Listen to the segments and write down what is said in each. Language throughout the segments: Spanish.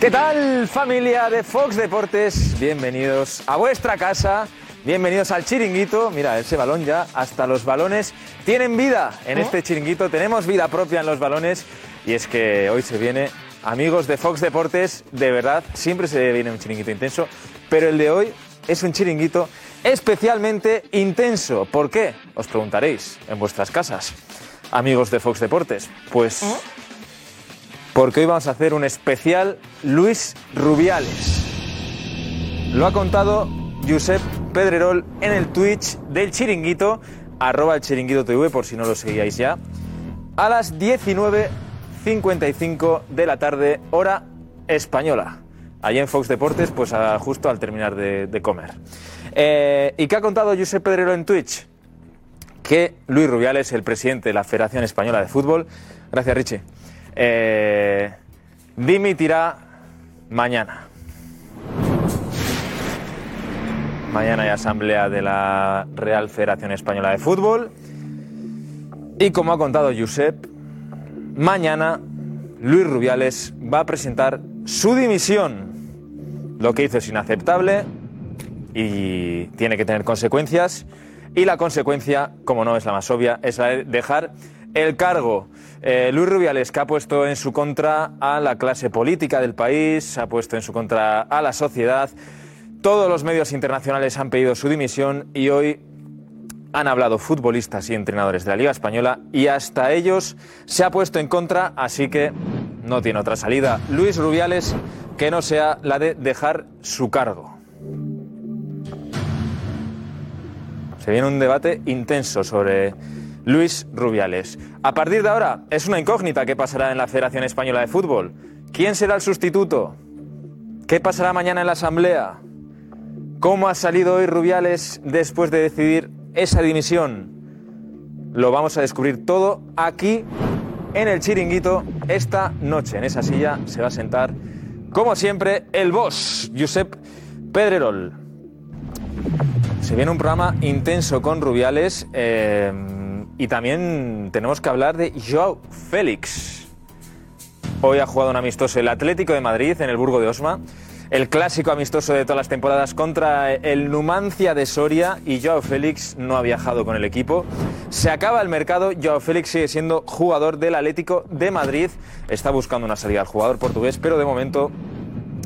¿Qué tal familia de Fox Deportes? Bienvenidos a vuestra casa, bienvenidos al chiringuito. Mira, ese balón ya, hasta los balones tienen vida en este chiringuito, tenemos vida propia en los balones y es que hoy se viene, amigos de Fox Deportes, de verdad, siempre se viene un chiringuito intenso, pero el de hoy es un chiringuito especialmente intenso. ¿Por qué? Os preguntaréis en vuestras casas, amigos de Fox Deportes. Pues porque hoy vamos a hacer un especial Luis Rubiales. Lo ha contado Josep Pedrerol en el Twitch del Chiringuito, arroba el Chiringuito TV, por si no lo seguíais ya, a las 19.55 de la tarde, hora española. Allí en Fox Deportes, pues justo al terminar de, de comer. Eh, ¿Y qué ha contado Josep Pedrerol en Twitch? que Luis Rubiales, el presidente de la Federación Española de Fútbol, gracias Richie, eh, dimitirá mañana. Mañana hay asamblea de la Real Federación Española de Fútbol. Y como ha contado Josep, mañana Luis Rubiales va a presentar su dimisión. Lo que hizo es inaceptable y tiene que tener consecuencias. Y la consecuencia, como no es la más obvia, es la de dejar el cargo. Eh, Luis Rubiales, que ha puesto en su contra a la clase política del país, ha puesto en su contra a la sociedad. Todos los medios internacionales han pedido su dimisión y hoy han hablado futbolistas y entrenadores de la Liga Española y hasta ellos se ha puesto en contra, así que no tiene otra salida. Luis Rubiales que no sea la de dejar su cargo. Se viene un debate intenso sobre Luis Rubiales. A partir de ahora es una incógnita qué pasará en la Federación Española de Fútbol. ¿Quién será el sustituto? ¿Qué pasará mañana en la Asamblea? ¿Cómo ha salido hoy Rubiales después de decidir esa dimisión? Lo vamos a descubrir todo aquí en el chiringuito esta noche. En esa silla se va a sentar, como siempre, el boss, Josep Pedrerol. Se viene un programa intenso con Rubiales eh, y también tenemos que hablar de Joao Félix. Hoy ha jugado un amistoso el Atlético de Madrid en el Burgo de Osma. El clásico amistoso de todas las temporadas contra el Numancia de Soria y Joao Félix no ha viajado con el equipo. Se acaba el mercado, Joao Félix sigue siendo jugador del Atlético de Madrid. Está buscando una salida al jugador portugués, pero de momento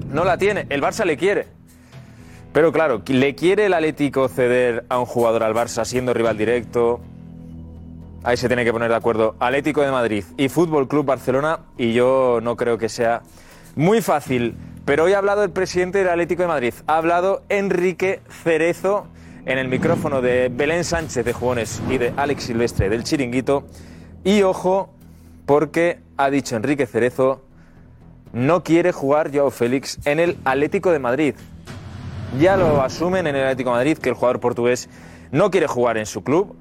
no la tiene. El Barça le quiere. Pero claro, ¿le quiere el Atlético ceder a un jugador al Barça siendo rival directo? Ahí se tiene que poner de acuerdo Atlético de Madrid y Fútbol Club Barcelona y yo no creo que sea muy fácil. Pero hoy ha hablado el presidente del Atlético de Madrid, ha hablado Enrique Cerezo en el micrófono de Belén Sánchez de Jugones y de Alex Silvestre del Chiringuito. Y ojo, porque ha dicho Enrique Cerezo, no quiere jugar Joao Félix en el Atlético de Madrid. Ya lo asumen en el Atlético de Madrid que el jugador portugués no quiere jugar en su club.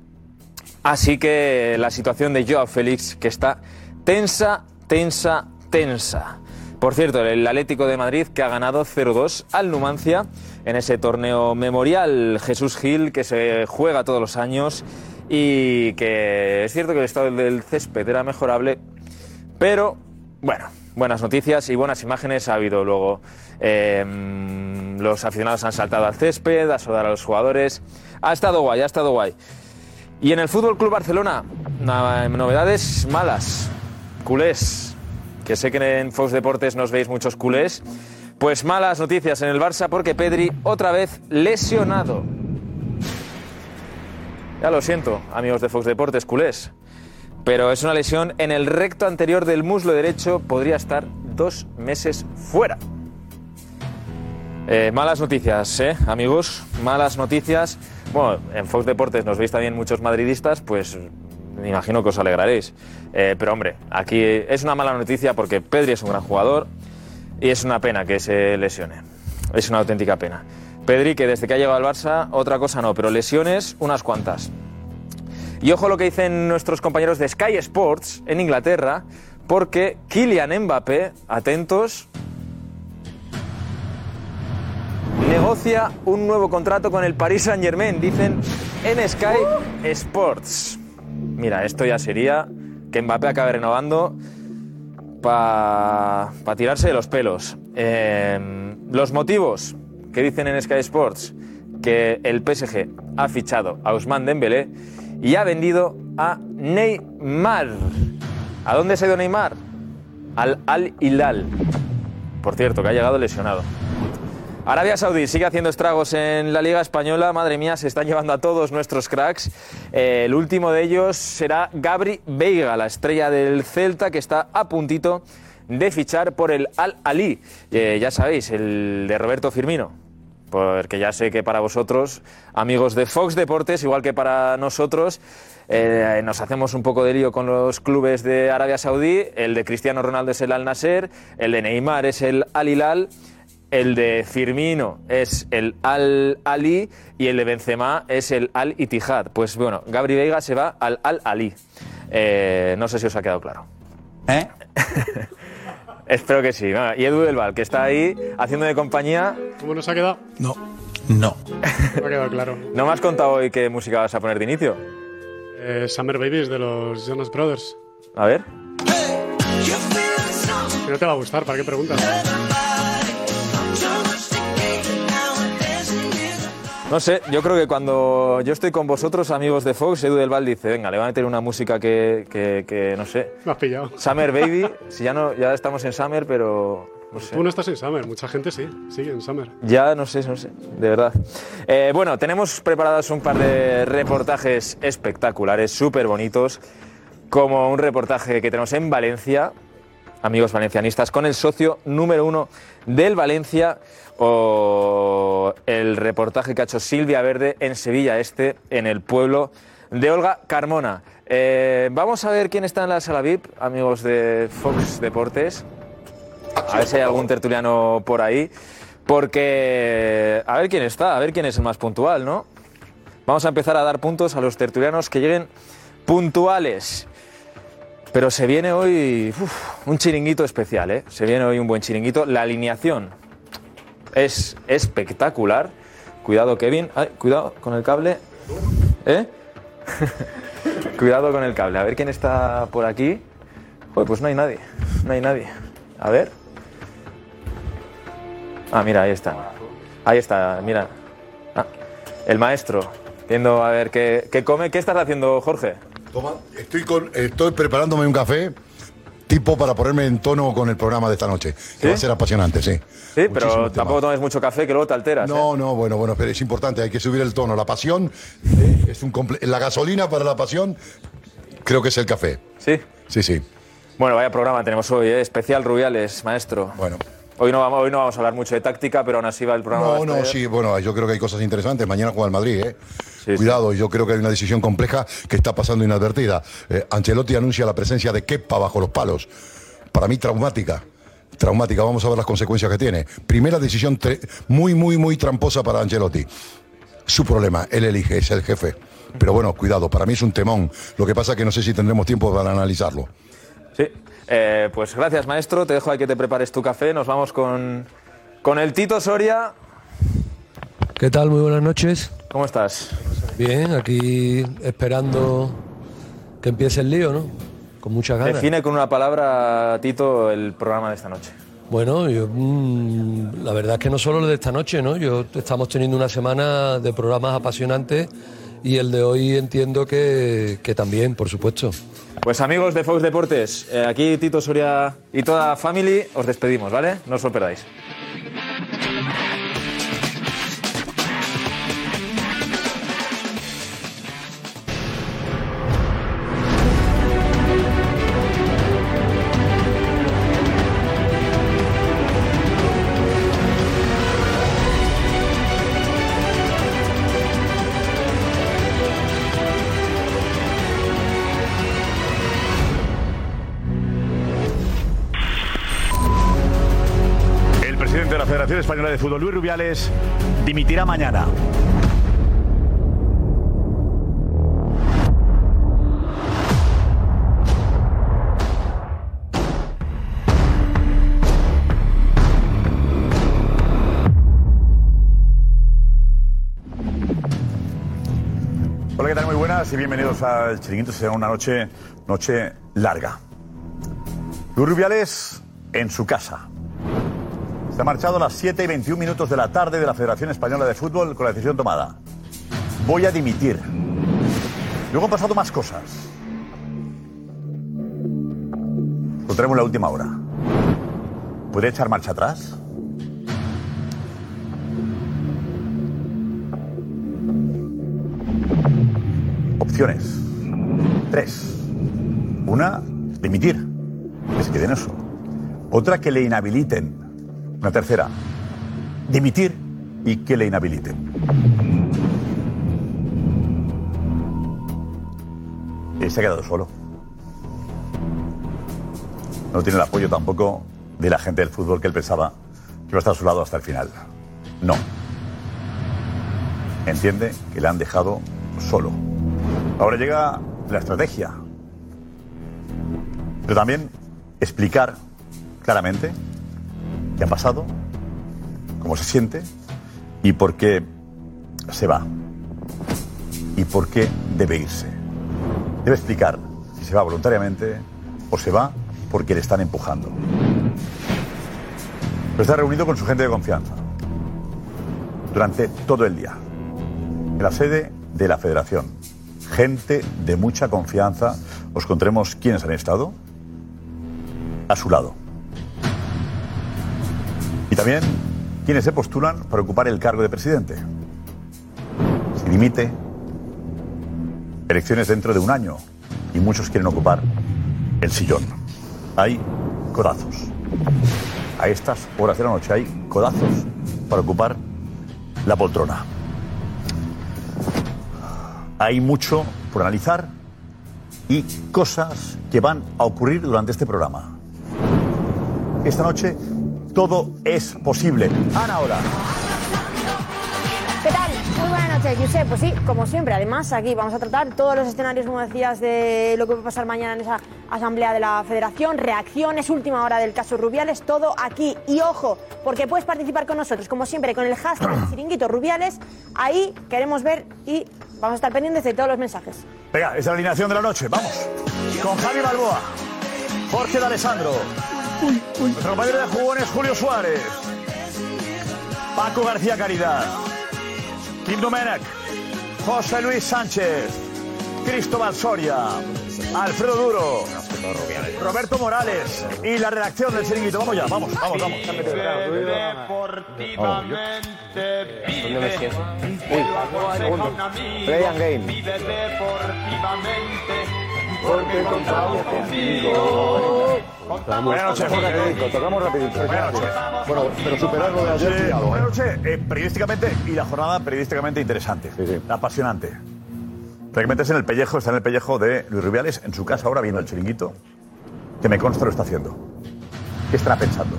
Así que la situación de Joao Félix que está tensa, tensa, tensa. Por cierto, el Atlético de Madrid que ha ganado 0-2 al Numancia en ese torneo memorial Jesús Gil que se juega todos los años y que es cierto que el estado del césped era mejorable, pero bueno, buenas noticias y buenas imágenes ha habido luego. Eh, los aficionados han saltado al césped, a saludar a los jugadores. Ha estado guay, ha estado guay. Y en el Fútbol Club Barcelona, na- novedades malas. Culés, que sé que en Fox Deportes nos veis muchos culés. Pues malas noticias en el Barça porque Pedri otra vez lesionado. Ya lo siento, amigos de Fox Deportes, culés. Pero es una lesión en el recto anterior del muslo derecho. Podría estar dos meses fuera. Eh, malas noticias, ¿eh, amigos? Malas noticias. Bueno, en Fox Deportes nos veis también muchos madridistas, pues me imagino que os alegraréis. Eh, pero hombre, aquí es una mala noticia porque Pedri es un gran jugador y es una pena que se lesione. Es una auténtica pena. Pedri, que desde que ha llegado al Barça, otra cosa no, pero lesiones, unas cuantas. Y ojo lo que dicen nuestros compañeros de Sky Sports en Inglaterra, porque Kylian Mbappé, atentos, negocia un nuevo contrato con el Paris Saint Germain, dicen en Sky Sports. Mira, esto ya sería que Mbappé acabe renovando para tirarse de los pelos. Eh, los motivos que dicen en Sky Sports que el PSG ha fichado a Ousmane Dembélé y ha vendido a Neymar. ¿A dónde se ha ido Neymar? Al Al Hilal. Por cierto, que ha llegado lesionado. Arabia Saudí sigue haciendo estragos en la Liga Española. Madre mía, se están llevando a todos nuestros cracks. Eh, el último de ellos será Gabri Veiga, la estrella del Celta, que está a puntito de fichar por el Al Ali. Eh, ya sabéis, el de Roberto Firmino. Porque ya sé que para vosotros, amigos de Fox Deportes, igual que para nosotros, eh, nos hacemos un poco de lío con los clubes de Arabia Saudí. El de Cristiano Ronaldo es el Al Nasser, el de Neymar es el Al Hilal. El de Firmino es el Al Ali y el de Benzema es el Al Ittihad. Pues bueno, Gabri Veiga se va al Al Ali. Eh, no sé si os ha quedado claro. ¿Eh? Espero que sí. Y Edu del Val, que está ahí haciendo de compañía. ¿Cómo nos ha quedado? No. No. Me ha quedado claro. ¿No me has contado hoy qué música vas a poner de inicio? Eh, Summer Babies de los Jonas Brothers. A ver. No te va a gustar, ¿para qué preguntas? No sé, yo creo que cuando yo estoy con vosotros, amigos de Fox, Edu del Val dice, venga, le va a meter una música que, que- que, no sé. Me has pillado. Summer Baby, si ya no, ya estamos en Summer, pero no sé. Tú no estás en Summer, mucha gente sí, sigue en Summer. Ya no sé, no sé, de verdad. Eh, bueno, tenemos preparados un par de reportajes espectaculares, súper bonitos, como un reportaje que tenemos en Valencia, amigos valencianistas, con el socio número uno del Valencia, o el reportaje que ha hecho Silvia Verde en Sevilla Este, en el pueblo de Olga Carmona. Eh, vamos a ver quién está en la sala VIP, amigos de Fox Deportes. A ver si hay algún tertuliano por ahí. Porque a ver quién está, a ver quién es el más puntual, ¿no? Vamos a empezar a dar puntos a los tertulianos que lleguen puntuales. Pero se viene hoy un chiringuito especial, ¿eh? Se viene hoy un buen chiringuito. La alineación es espectacular. Cuidado, Kevin. Ay, cuidado con el cable. ¿Eh? cuidado con el cable. A ver quién está por aquí. Pues no hay nadie. No hay nadie. A ver. Ah, mira, ahí está. Ahí está, mira. Ah, el maestro. Viendo a ver qué, qué come. ¿Qué estás haciendo, Jorge? Toma, estoy, con, estoy preparándome un café tipo para ponerme en tono con el programa de esta noche, que va a ser apasionante, sí. Sí, Muchísimo pero tema. tampoco tomes mucho café que luego te alteras. ¿eh? No, no, bueno, bueno, pero es importante, hay que subir el tono. La pasión, eh, es un comple- la gasolina para la pasión, creo que es el café. Sí. Sí, sí. Bueno, vaya programa tenemos hoy, ¿eh? especial Rubiales, maestro. Bueno. Hoy no, vamos, hoy no vamos a hablar mucho de táctica, pero aún así va el programa. No, no, sí, bueno, yo creo que hay cosas interesantes. Mañana juega el Madrid, ¿eh? Cuidado, yo creo que hay una decisión compleja que está pasando inadvertida. Eh, Ancelotti anuncia la presencia de Kepa bajo los palos. Para mí, traumática. Traumática, vamos a ver las consecuencias que tiene. Primera decisión muy, muy, muy tramposa para Ancelotti. Su problema, él elige, es el jefe. Pero bueno, cuidado, para mí es un temón. Lo que pasa es que no sé si tendremos tiempo para analizarlo. Sí. Eh, pues gracias, maestro. Te dejo ahí que te prepares tu café. Nos vamos con, con el Tito Soria. ¿Qué tal? Muy buenas noches. ¿Cómo estás? Bien, aquí esperando que empiece el lío, ¿no? Con muchas ganas. Define con una palabra, Tito, el programa de esta noche. Bueno, yo, mm, la verdad es que no solo lo de esta noche, ¿no? Yo estamos teniendo una semana de programas apasionantes y el de hoy entiendo que, que también, por supuesto. Pues amigos de Fox Deportes, eh, aquí Tito Soria y toda family, os despedimos, ¿vale? No os lo perdáis. Española de Fútbol, Luis Rubiales, dimitirá mañana. Hola, ¿qué tal? Muy buenas y bienvenidos al Chiringuito. Será una noche, noche larga. Luis Rubiales en su casa. Se ha marchado a las 7 y 21 minutos de la tarde de la Federación Española de Fútbol con la decisión tomada. Voy a dimitir. Luego han pasado más cosas. Lo tenemos en la última hora. ¿Puede echar marcha atrás? Opciones. Tres. Una, dimitir. Que se eso. Otra, que le inhabiliten. Una tercera, dimitir y que le inhabiliten. Él se ha quedado solo. No tiene el apoyo tampoco de la gente del fútbol que él pensaba que iba a estar a su lado hasta el final. No. Entiende que le han dejado solo. Ahora llega la estrategia. Pero también explicar claramente qué ha pasado, cómo se siente y por qué se va. Y por qué debe irse. Debe explicar si se va voluntariamente o se va porque le están empujando. Pero está reunido con su gente de confianza durante todo el día en la sede de la Federación. Gente de mucha confianza. Os contaremos quiénes han estado a su lado. También quienes se postulan para ocupar el cargo de presidente. Si dimite, elecciones dentro de un año y muchos quieren ocupar el sillón. Hay codazos. A estas horas de la noche hay codazos para ocupar la poltrona. Hay mucho por analizar y cosas que van a ocurrir durante este programa. Esta noche todo es posible. Ana ahora. ¿Qué tal? Muy buenas noches, Josep. Pues sí, como siempre. Además, aquí vamos a tratar todos los escenarios, como decías, de lo que va a pasar mañana en esa asamblea de la Federación, reacciones, última hora del caso Rubiales, todo aquí. Y ojo, porque puedes participar con nosotros, como siempre, con el hashtag Chiringuito Rubiales. Ahí queremos ver y vamos a estar pendientes de todos los mensajes. Venga, es la alineación de la noche. Vamos. Con Javi Balboa, Jorge de Alessandro, nuestro compañero de jugones Julio Suárez, Paco García Caridad, Kim Domenech, José Luis Sánchez, Cristóbal Soria, Alfredo Duro, Roberto Morales y la redacción del chiringuito. Vamos ya, vamos, vamos, vamos. ¿Dónde me siento? Uy. Play and game. Vive deportivamente. Porque contamos. Buenas noches. Bueno, pero superarlo de ayer, ¿eh? buenas noches. Eh, periodísticamente y la jornada periodísticamente interesante. Apasionante. Que meterse en el pellejo, está en el pellejo de Luis Rubiales, en su casa ahora viendo el chiringuito, que me consta lo está haciendo. ¿Qué estará pensando?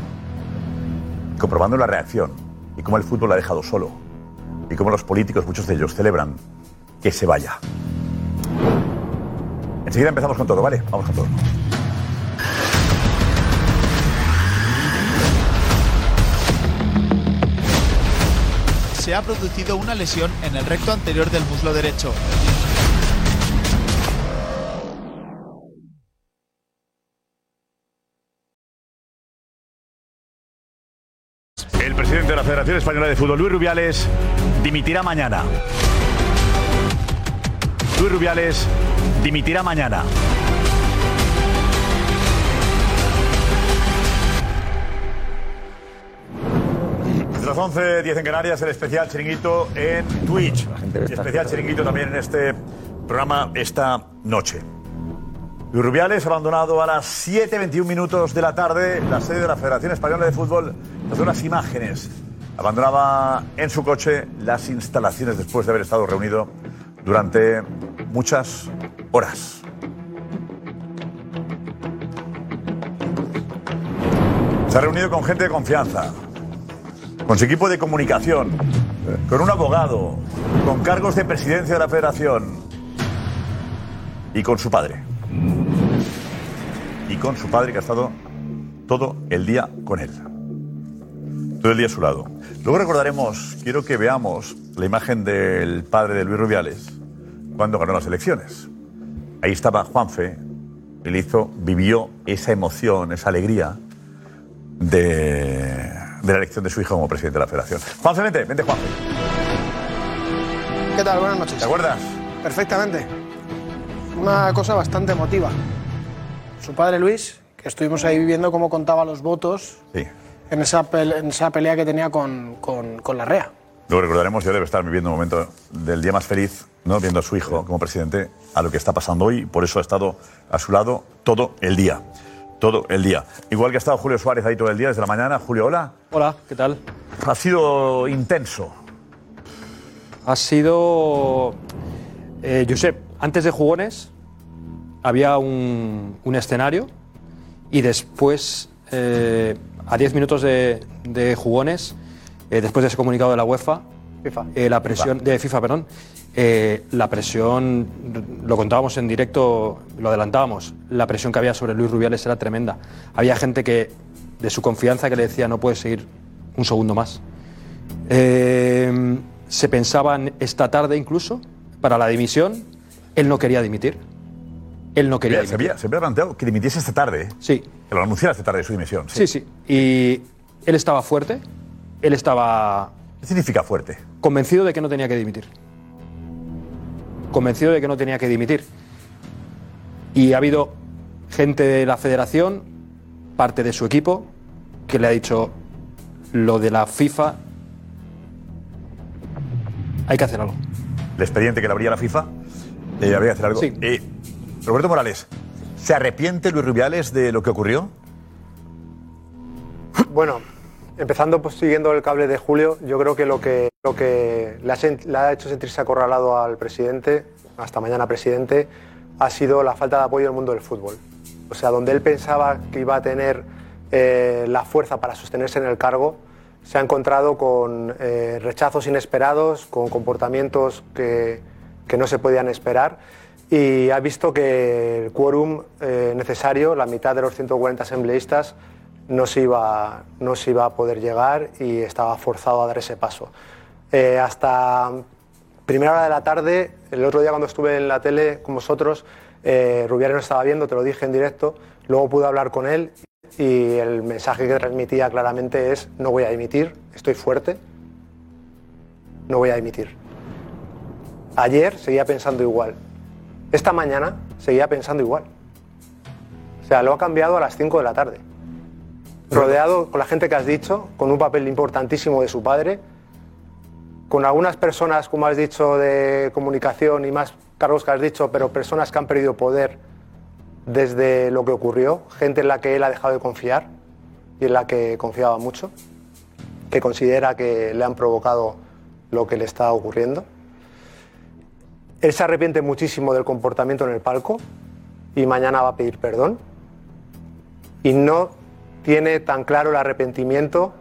Comprobando la reacción y cómo el fútbol la ha dejado solo. Y cómo los políticos, muchos de ellos, celebran que se vaya. Enseguida empezamos con todo, ¿vale? Vamos con todo. se ha producido una lesión en el recto anterior del muslo derecho. El presidente de la Federación Española de Fútbol, Luis Rubiales, dimitirá mañana. Luis Rubiales dimitirá mañana. Las 11, 10 en Canarias, el especial chiringuito en Twitch. Y especial chiringuito también en este programa esta noche. Luis Rubiales abandonado a las 7.21 minutos de la tarde la sede de la Federación Española de Fútbol. Las unas imágenes. Abandonaba en su coche las instalaciones después de haber estado reunido durante muchas horas. Se ha reunido con gente de confianza. con su equipo de comunicación, con un abogado, con cargos de presidencia de la federación y con su padre. Y con su padre que ha estado todo el día con él. Todo el día a su lado. Luego recordaremos, quiero que veamos la imagen del padre de Luis Rubiales cuando ganó las elecciones. Ahí estaba Juanfe, él hizo, vivió esa emoción, esa alegría de, de la elección de su hijo como presidente de la federación. Juanfe, vente, vente Juanfe. ¿Qué tal? Buenas noches. ¿Te acuerdas? Perfectamente. Una cosa bastante emotiva. Su padre Luis, que estuvimos ahí viviendo cómo contaba los votos Sí. en, esa en esa pelea que tenía con, con, con la REA. Luego recordaremos, yo debe estar viviendo un momento del día más feliz, ¿no? viendo a su hijo como presidente, a lo que está pasando hoy. Por eso ha estado a su lado todo el día. Todo el día. Igual que ha estado Julio Suárez ahí todo el día, desde la mañana. Julio, hola. Hola, ¿qué tal? Ha sido intenso. Ha sido. Eh, Josep, antes de jugones había un, un escenario y después, eh, a 10 minutos de, de jugones, eh, después de ese comunicado de la UEFA, eh, la presión de FIFA, perdón, eh, la presión, lo contábamos en directo, lo adelantábamos, la presión que había sobre Luis Rubiales era tremenda. Había gente que de su confianza que le decía no puedes seguir un segundo más. Eh, se pensaba en esta tarde incluso para la dimisión. Él no quería dimitir. Él no quería Se dimitir. había, se había planteado que dimitiese esta tarde. Sí. Que lo anunciara esta tarde su dimisión. Sí, sí. Y él estaba fuerte. Él estaba. ¿Qué significa fuerte? Convencido de que no tenía que dimitir. Convencido de que no tenía que dimitir. Y ha habido gente de la federación, parte de su equipo, que le ha dicho lo de la FIFA. Hay que hacer algo. El expediente que le abría la FIFA, eh, habría que hacer algo. Eh, Roberto Morales, ¿se arrepiente Luis Rubiales de lo que ocurrió? Bueno, empezando pues, siguiendo el cable de Julio, yo creo que lo que, lo que le, ha, hecho sentirse acorralado al presidente, hasta mañana presidente, ha sido la falta de apoyo del mundo del fútbol. O sea, donde él pensaba que iba a tener eh, la fuerza para sostenerse en el cargo, se ha encontrado con eh, rechazos inesperados, con comportamientos que, que no se podían esperar y ha visto que el quórum eh, necesario, la mitad de los 140 asambleístas, no se, iba, no se iba a poder llegar y estaba forzado a dar ese paso. Eh, hasta primera hora de la tarde, el otro día cuando estuve en la tele con vosotros, eh, no estaba viendo, te lo dije en directo, luego pude hablar con él y el mensaje que transmitía claramente es no voy a dimitir, estoy fuerte, no voy a dimitir. Ayer seguía pensando igual, esta mañana seguía pensando igual. O sea, lo ha cambiado a las 5 de la tarde. Rodeado con la gente que has dicho, con un papel importantísimo de su padre, con algunas personas, como has dicho, de comunicación y más cargos que has dicho, pero personas que han perdido poder desde lo que ocurrió, gente en la que él ha dejado de confiar y en la que confiaba mucho, que considera que le han provocado lo que le está ocurriendo. Él se arrepiente muchísimo del comportamiento en el palco y mañana va a pedir perdón. Y no tiene tan claro el arrepentimiento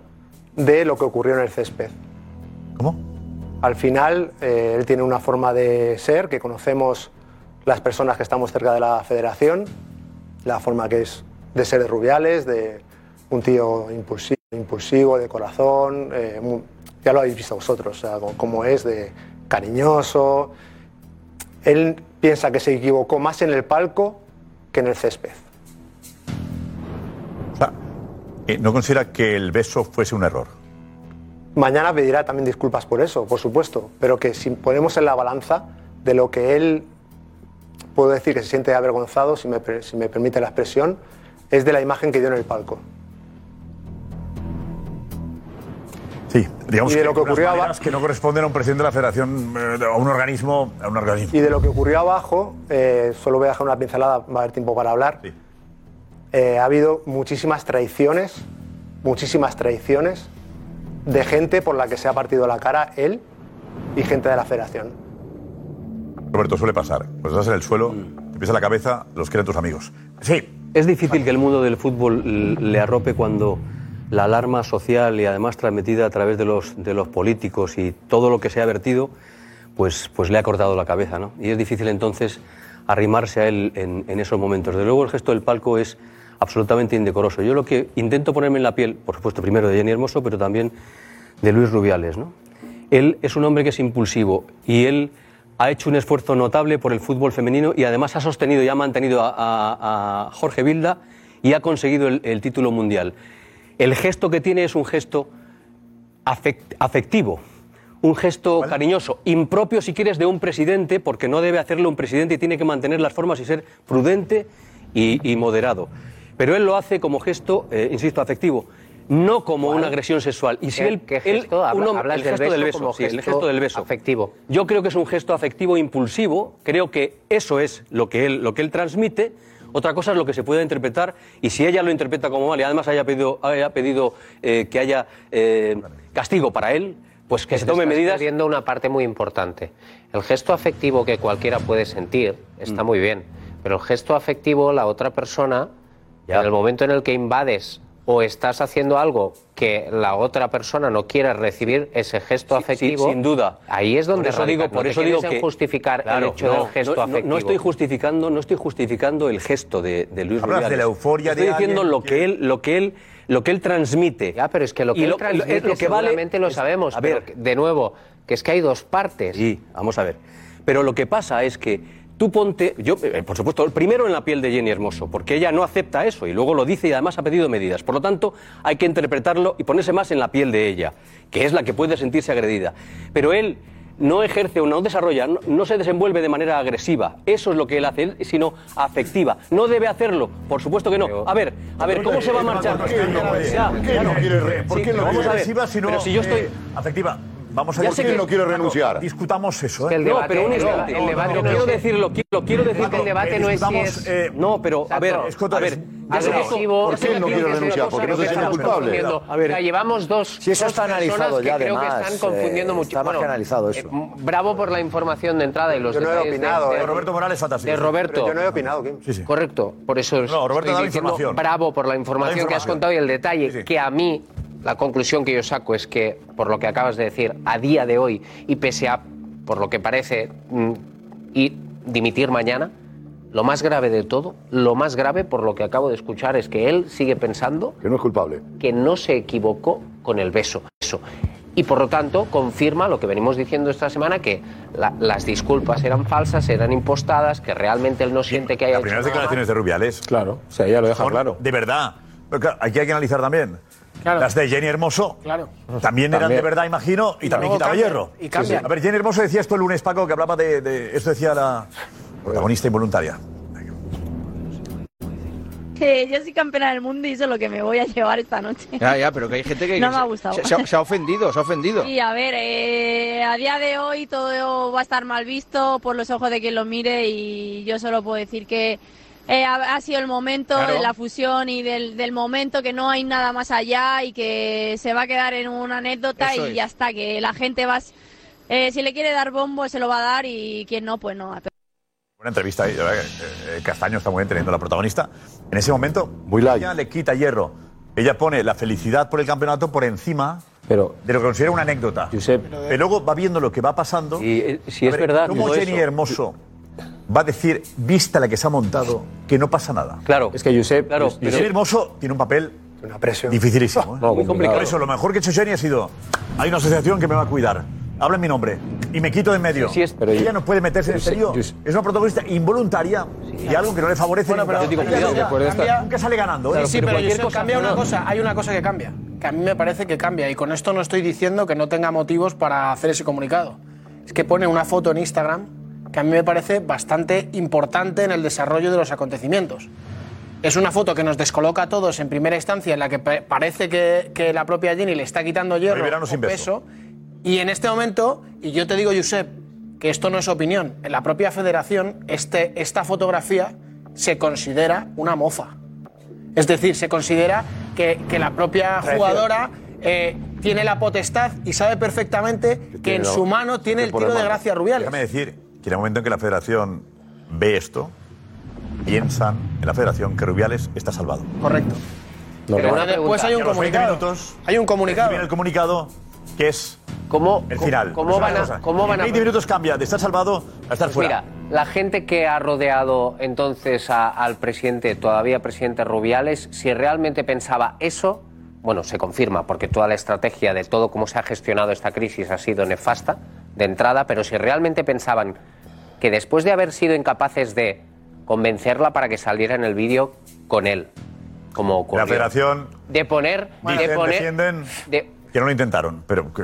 de lo que ocurrió en el césped. ¿Cómo? Al final, eh, él tiene una forma de ser que conocemos las personas que estamos cerca de la federación, la forma que es de ser de Rubiales, de un tío impulsivo, impulsivo de corazón, eh, ya lo habéis visto vosotros, o sea, co- cómo es de cariñoso. Él piensa que se equivocó más en el palco que en el césped. Eh, ¿No considera que el beso fuese un error? Mañana pedirá también disculpas por eso, por supuesto, pero que si ponemos en la balanza de lo que él, puedo decir que se siente avergonzado, si me, si me permite la expresión, es de la imagen que dio en el palco. Sí, digamos Y de lo que ocurrió maneras que no corresponden a un presidente de la federación, eh, a un organismo, a un organismo. Y de lo que ocurrió abajo, eh, solo voy a dejar una pincelada, va a haber tiempo para hablar. Eh, ha habido muchísimas traiciones, muchísimas traiciones de gente por la que se ha partido la cara él y gente de la federación. Roberto, suele pasar. Pues estás en el suelo, te pisa la cabeza, los quieren tus amigos. Sí. Es difícil que el mundo del fútbol le arrope cuando la alarma social y además transmitida a través de los, de los políticos y todo lo que se ha vertido, pues, pues le ha cortado la cabeza. ¿no? Y es difícil entonces arrimarse a él en, en esos momentos. De luego el gesto del palco es absolutamente indecoroso. Yo lo que intento ponerme en la piel, por supuesto, primero de Jenny Hermoso, pero también de Luis Rubiales. ¿no? Él es un hombre que es impulsivo y él ha hecho un esfuerzo notable por el fútbol femenino y además ha sostenido y ha mantenido a, a- a Jorge Vilda y ha conseguido el, el título mundial. El gesto que tiene es un gesto afect- afectivo, un gesto cariñoso, impropio si quieres de un presidente, porque no debe hacerlo un presidente y tiene que mantener las formas y ser prudente y, y moderado. Pero él lo hace como gesto, eh, insisto, afectivo. No como una agresión sexual. Y si ¿Qué- él, qué él- gesto? Habla- un hombre- hablas el del gesto del beso beso, como sí, el gesto del beso. afectivo. Yo creo que es un gesto afectivo impulsivo. Creo que eso es lo que él, lo que él transmite. Otra cosa es lo que se pueda interpretar y si ella lo interpreta como mal y además haya pedido, haya pedido eh, que haya eh, castigo para él, pues que se tome Estás medidas. perdiendo una parte muy importante. El gesto afectivo que cualquiera puede sentir Mm. está muy bien, pero el gesto afectivo, la otra persona, en el momento en el que invades o estás haciendo algo que la otra persona no quiere recibir ese gesto afectivo, sin duda. ahí es donde por eso digo, radica. por No te eso digo que justificar Claro, el hecho no, del gesto no, afectivo. No estoy justificando, no estoy justificando el gesto de, de Luis Hablas Rubiales. de la euforia Estoy de diciendo alguien lo que él, lo que él, lo que él transmite. Ya, pero es que lo que Y él lo- transmite lo que vale seguramente lo es- sabemos. a pero ver, que- de nuevo, que es que hay dos partes. Sí, vamos a ver. Pero lo que pasa es que tú ponte, yo, eh, por supuesto, primero en la piel de Jenny Hermoso, porque ella no acepta eso y luego lo dice y además ha pedido medidas. Por lo tanto, hay que interpretarlo y ponerse más en la piel de ella, que es la que puede sentirse agredida. Pero él no ejerce o no desarrolla, no, no se desenvuelve de manera agresiva. Eso es lo que él hace, él, sino afectiva. No debe hacerlo, por supuesto que no. A ver, a ver, ¿cómo se va a marchar? ¿Por qué no puede? Ya, ¿Por qué no quiere no agresiva, si yo estoy... eh, afectiva? Vamos a Ya ver sé quién que- no quiere no, renunciar. Discutamos eso, ¿eh? no, pero un instante. el debate no quiero es- decirlo, quiero, quiero decirlo. el debate no es si es- eh, no, pero a ver, Exacto. a ver, que esto- agresivo. ya sé que aquí- Creo que estamos confundiendo. A ver, O sea, llevamos dos. Si eso dos está analizado que ya, creo que están confundiendo eh, mucho. está más que analizado eso. eh, bravo por la información de entrada y los Yo no he opinado, de, eh. Roberto Morales fantástico. de Roberto. Yo no he opinado, Kim. Sí, sí. Correcto, por eso No, Roberto da la información. bravo por la información, que has contado y el detalle que a mí la conclusión que yo saco es que por lo que acabas de decir a día de hoy y pese a por lo que parece mm, y dimitir mañana lo más grave de todo, lo más grave por lo que acabo de escuchar es que él sigue pensando Que no es culpable. que no se equivocó con el beso. Eso. Y por lo tanto confirma lo que venimos diciendo esta semana, que la- las disculpas eran falsas, eran impostadas, que realmente él no siente que haya Las primeras nada declaraciones de Rubiales. Claro, o sea, ella lo deja son claro. De verdad. Pero claro, aquí hay que analizar también. Las de Jenny Hermoso. Claro. También, eran de verdad, imagino, y, Y también quitaba hierro. y. A ver, Jenny Hermoso decía esto el lunes, Paco, que hablaba de. de- esto decía la protagonista involuntaria. Que yo soy campeona del mundo y eso es lo que me voy a llevar esta noche. Ya, ya, pero que hay gente que. No que me ha gustado. Se, se ha, se ha ofendido, se ha ofendido. Y a ver, eh, a día de hoy todo va a estar mal visto por los ojos de quien lo mire y yo solo puedo decir que eh, ha, ha sido el momento Claro. de la fusión y del, del momento que no hay nada más allá y que se va a quedar en una anécdota Eso y es. ya está, que la gente va, eh, si le quiere dar bombo se lo va a dar y quien no, pues no. Una entrevista ahí, que, eh, Castaño está muy bien teniendo la protagonista. En ese momento, ella le quita hierro. Ella pone la felicidad por el campeonato por encima Pero, de lo que considera una anécdota. Pero luego va viendo lo que va pasando. si A es ver, verdad ¿Cómo Jenny eso- Hermoso va a decir, vista la que se ha montado, que no pasa nada? Claro. Es que Josep. Claro, Y Jenny Hermoso tiene un papel Una presión. dificilísimo. ¿eh? muy complicado. Por eso, lo mejor que ha hecho Jenny ha sido: hay una asociación que me va a cuidar. Habla en mi nombre y me quito de en medio. Sí, sí es- pero ella yo- no puede meterse en serio. yo Es una protagonista involuntaria y algo que no le favorece. Bueno, pero- nunca. Yo digo, cuidado, nunca- sale ganando. ¿eh? Sí, sí, pero, Josep, cosa- cambia una no. cosa, hay una cosa que cambia, que a mí me parece que cambia, y con esto no estoy diciendo que no tenga motivos para hacer ese comunicado. Es que pone una foto en Instagram que a mí me parece bastante importante en el desarrollo de los acontecimientos. Es una foto que nos descoloca a todos en primera instancia, en la que pa- parece que, que la propia Jenny le está quitando hierro o peso. Y en este momento, y yo te digo, Josep, que esto no es opinión, en la propia federación este, esta fotografía se considera una mofa. Es decir, se considera que, que la propia jugadora eh, tiene la potestad y sabe perfectamente que, en su mano tiene el tiro de gracia Rubiales. Déjame decir en el momento en que la federación ve esto, piensan en la federación que Rubiales está salvado. Correcto. Pero Ahora después hay un y a los 20 comunicado. minutos, Hay un comunicado. viene el comunicado que es ¿Cómo, el final. cómo Es una van a- cómo van a- En 20 minutos cambia de estar salvado a estar Pues fuera. Mira, la gente que ha rodeado entonces a- al presidente, todavía presidente Rubiales, si realmente pensaba eso, bueno, se confirma, porque toda la estrategia de todo cómo se ha gestionado esta crisis ha sido nefasta de entrada, pero si realmente pensaban que después de haber sido incapaces de convencerla para que saliera en el vídeo con él, como ocurrió, La federación de poner, de poner, defienden de- que no lo intentaron, pero que,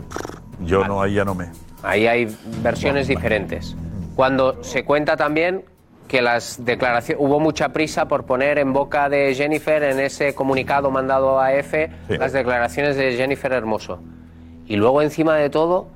yo no, ahí ya no me... Ahí hay versiones diferentes. Cuando se cuenta también que las declaraciones hubo mucha prisa por poner en boca de Jennifer en ese comunicado mandado a F Sí. las declaraciones de Jennifer Hermoso. Y luego encima de todo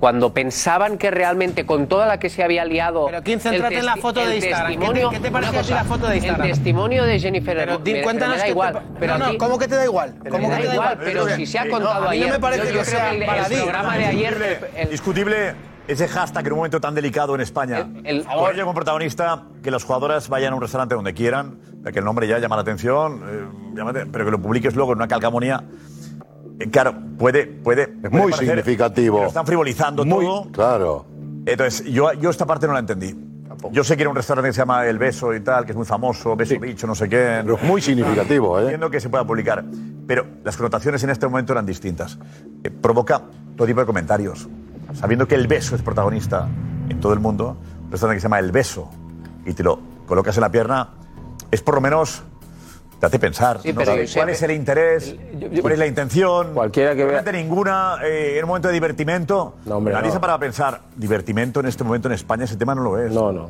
cuando pensaban que realmente con toda la que se había liado Pero, Kim, el céntrate en la foto de el Instagram. ¿Qué te- testimonio- qué te parece una a ti la foto de Instagram? El testimonio de Jennifer Pero di- me- cuéntanos me da que te igual. pa- pero no, aquí- no, ¿cómo que te da igual? me ¿Cómo que te da igual, igual? pero si se ha Sí, contado no, a mí no me parece yo- que yo creo sea el- el baladí. programa de ayer Discutible, discutible ese hashtag en un momento tan delicado en España. el- Por ello, como protagonista, que las jugadoras vayan a un restaurante donde quieran, que el nombre ya llama la atención, eh, llámate, pero que lo publiques luego en una calcamonía. Eh, claro, puede, puede. muy parecer significativo. están frivolizando Muy, todo. Claro. Entonces, yo, yo esta parte no la entendí. Yo sé que era un restaurante que se llama El Beso y tal, que es muy famoso, Beso Bicho, no sé qué. Pero es muy significativo, ¿eh? Entiendo que se pueda publicar. Pero las connotaciones en este momento eran distintas. Eh, provoca todo tipo de comentarios. Sabiendo que El Beso es protagonista en todo el mundo, un restaurante que se llama El Beso y te lo colocas en la pierna, es por lo menos. Te hace pensar. Sí, ¿no? pero ¿Cuál es el interés? ¿Cuál es la intención? Cualquiera que vea- ninguna. eh, en un momento de divertimento. hombre, Nadie no. para pensar. Divertimento en este momento en España, ese tema no lo es. No, no.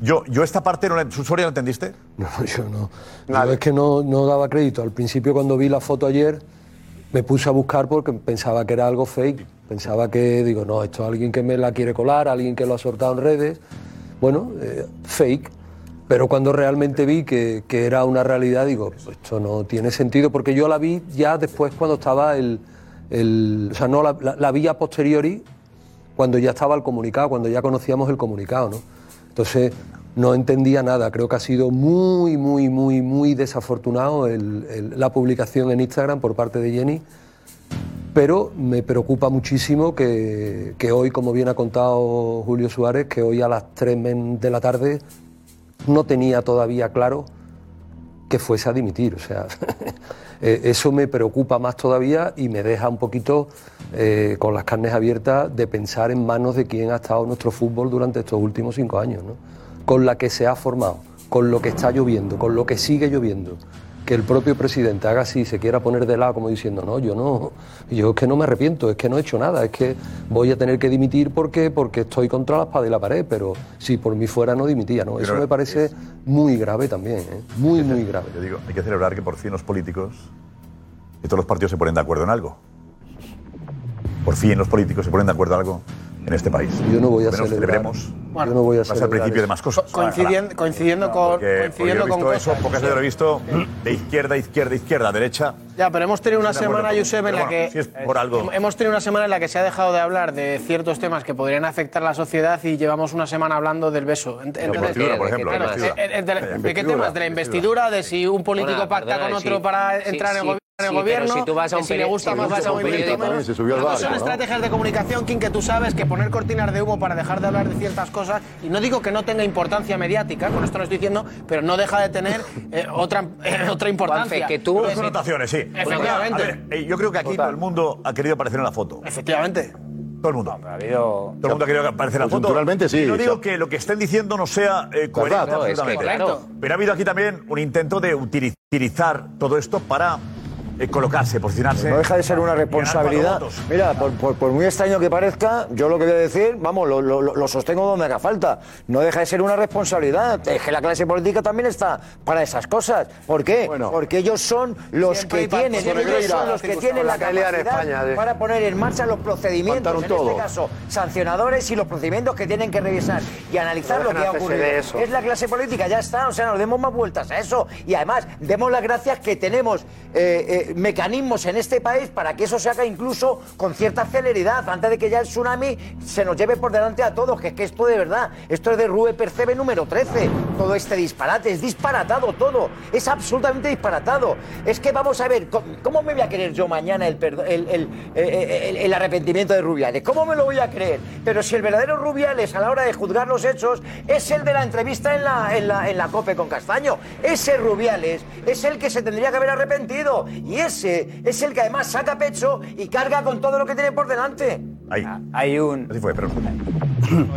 Yo, yo esta parte no la. ¿Susoria la entendiste? No, yo no. Yo es que no, no daba crédito. Al principio, cuando vi la foto ayer, me puse a buscar porque pensaba que era algo fake. Pensaba que, digo, no, esto es alguien que me la quiere colar, alguien que lo ha soltado en redes. Bueno, eh, fake. Pero cuando realmente vi que, que era una realidad, digo, pues esto no tiene sentido, porque yo la vi ya después cuando estaba el. el- o sea, no la, la- vi a posteriori cuando ya estaba el comunicado, cuando ya conocíamos el comunicado, ¿no? Entonces no entendía nada. Creo que ha sido muy, muy, muy, muy desafortunado la publicación en Instagram por parte de Jenny. Pero me preocupa muchísimo que, que hoy, como bien ha contado Julio Suárez, que hoy a las 3 men- de la tarde no tenía todavía claro que fuese a dimitir. O sea, eh, eso me preocupa más todavía y me deja un poquito eh, con las carnes abiertas de pensar en manos de quien ha estado nuestro fútbol durante estos últimos cinco años, ¿no? con la que se ha formado, con lo que está lloviendo, con lo que sigue lloviendo. Que el propio presidente haga así, se quiera poner de lado como diciendo, no, yo no, yo es que no me arrepiento, es que no he hecho nada, es que voy a tener que dimitir porque, porque estoy contra la espada y la pared, pero si por mí fuera no dimitía, ¿no? Eso Pero me parece muy grave también, ¿eh? muy, muy grave. Yo digo, hay que celebrar que por fin los políticos y todos los partidos se ponen de acuerdo en algo. Por fin los políticos se ponen de acuerdo en algo en este país. Yo no voy a Al celebrar. celebremos. Yo no voy a celebrar principio de más cosas. Coincidiendo, coincidiendo con, Porque, porque yo coincidiendo he con visto eso, cosas. pocas veces lo he visto de izquierda, izquierda, izquierda, derecha. Ya, pero hemos tenido una de semana, con- Josep, en la bueno, que. si es por algo. Hemos tenido una semana en la que se ha dejado de hablar de ciertos temas que podrían afectar a la sociedad y llevamos una semana hablando del beso. Entonces- investidura, por ejemplo, investidura. eh, eh, de, ¿de qué temas? De la investidura, de si un político Bueno, pacta perdona, con otro sí. para entrar en el gobierno. El sí, gobierno, si tú vas a que un si le peri- gusta si más vas a un periódico- son ¿no? estrategias de comunicación, Kim, que tú sabes que poner cortinas de humo para dejar de hablar de ciertas cosas, y no digo que no tenga importancia mediática, con esto no estoy diciendo, pero no deja de tener eh, otra, eh, otra importancia. Juanfe, que tú- Dos connotaciones, sí. Efectivamente. A ver, eh, yo creo que aquí todo el mundo ha querido aparecer en la foto. Efectivamente. Todo el mundo. Ha habido. Todo el mundo ha querido aparecer en la foto. Sí, Y no digo o sea. que lo que estén diciendo no sea eh, coherente, Verdad. No, es que absolutamente. claro. Pero ha habido aquí también un intento de utili- utilizar todo esto para eh, colocarse, posicionarse. No deja de ser una responsabilidad. Mira, por, por- por muy extraño que parezca, yo lo que voy a decir, vamos, lo, lo- lo sostengo donde haga falta. No deja de ser una responsabilidad. Es que la clase política también está para esas cosas. ¿Por qué? Porque ellos son los que tienen, ellos son los que tienen la en capacidad España, de- para poner en marcha los procedimientos, en todo. este caso, sancionadores y los procedimientos que tienen que revisar y analizar No lo que ha ocurrido. eso. Es la clase política, ya está, o sea, nos demos más vueltas a eso. Y además, demos las gracias que tenemos eh, eh, eh, mecanismos en este país para que eso se haga incluso con cierta celeridad, antes de que ya el tsunami se nos lleve por delante a todos, que es que esto de verdad, esto es de Rue Percebe número 13, todo este disparate, es disparatado todo, es absolutamente disparatado. Es que vamos a ver, ¿cómo- ¿cómo me voy a creer yo mañana el, el- eh, el- el arrepentimiento de Rubiales? ¿Cómo me lo voy a creer? Pero si el verdadero Rubiales a la hora de juzgar los hechos es el de la entrevista en la, en la, en la COPE con Castaño. Ese Rubiales es el que se tendría que haber arrepentido. Ese es el que además saca pecho y carga con todo lo que tiene por delante. Ahí. Hay un. Así fue, pero.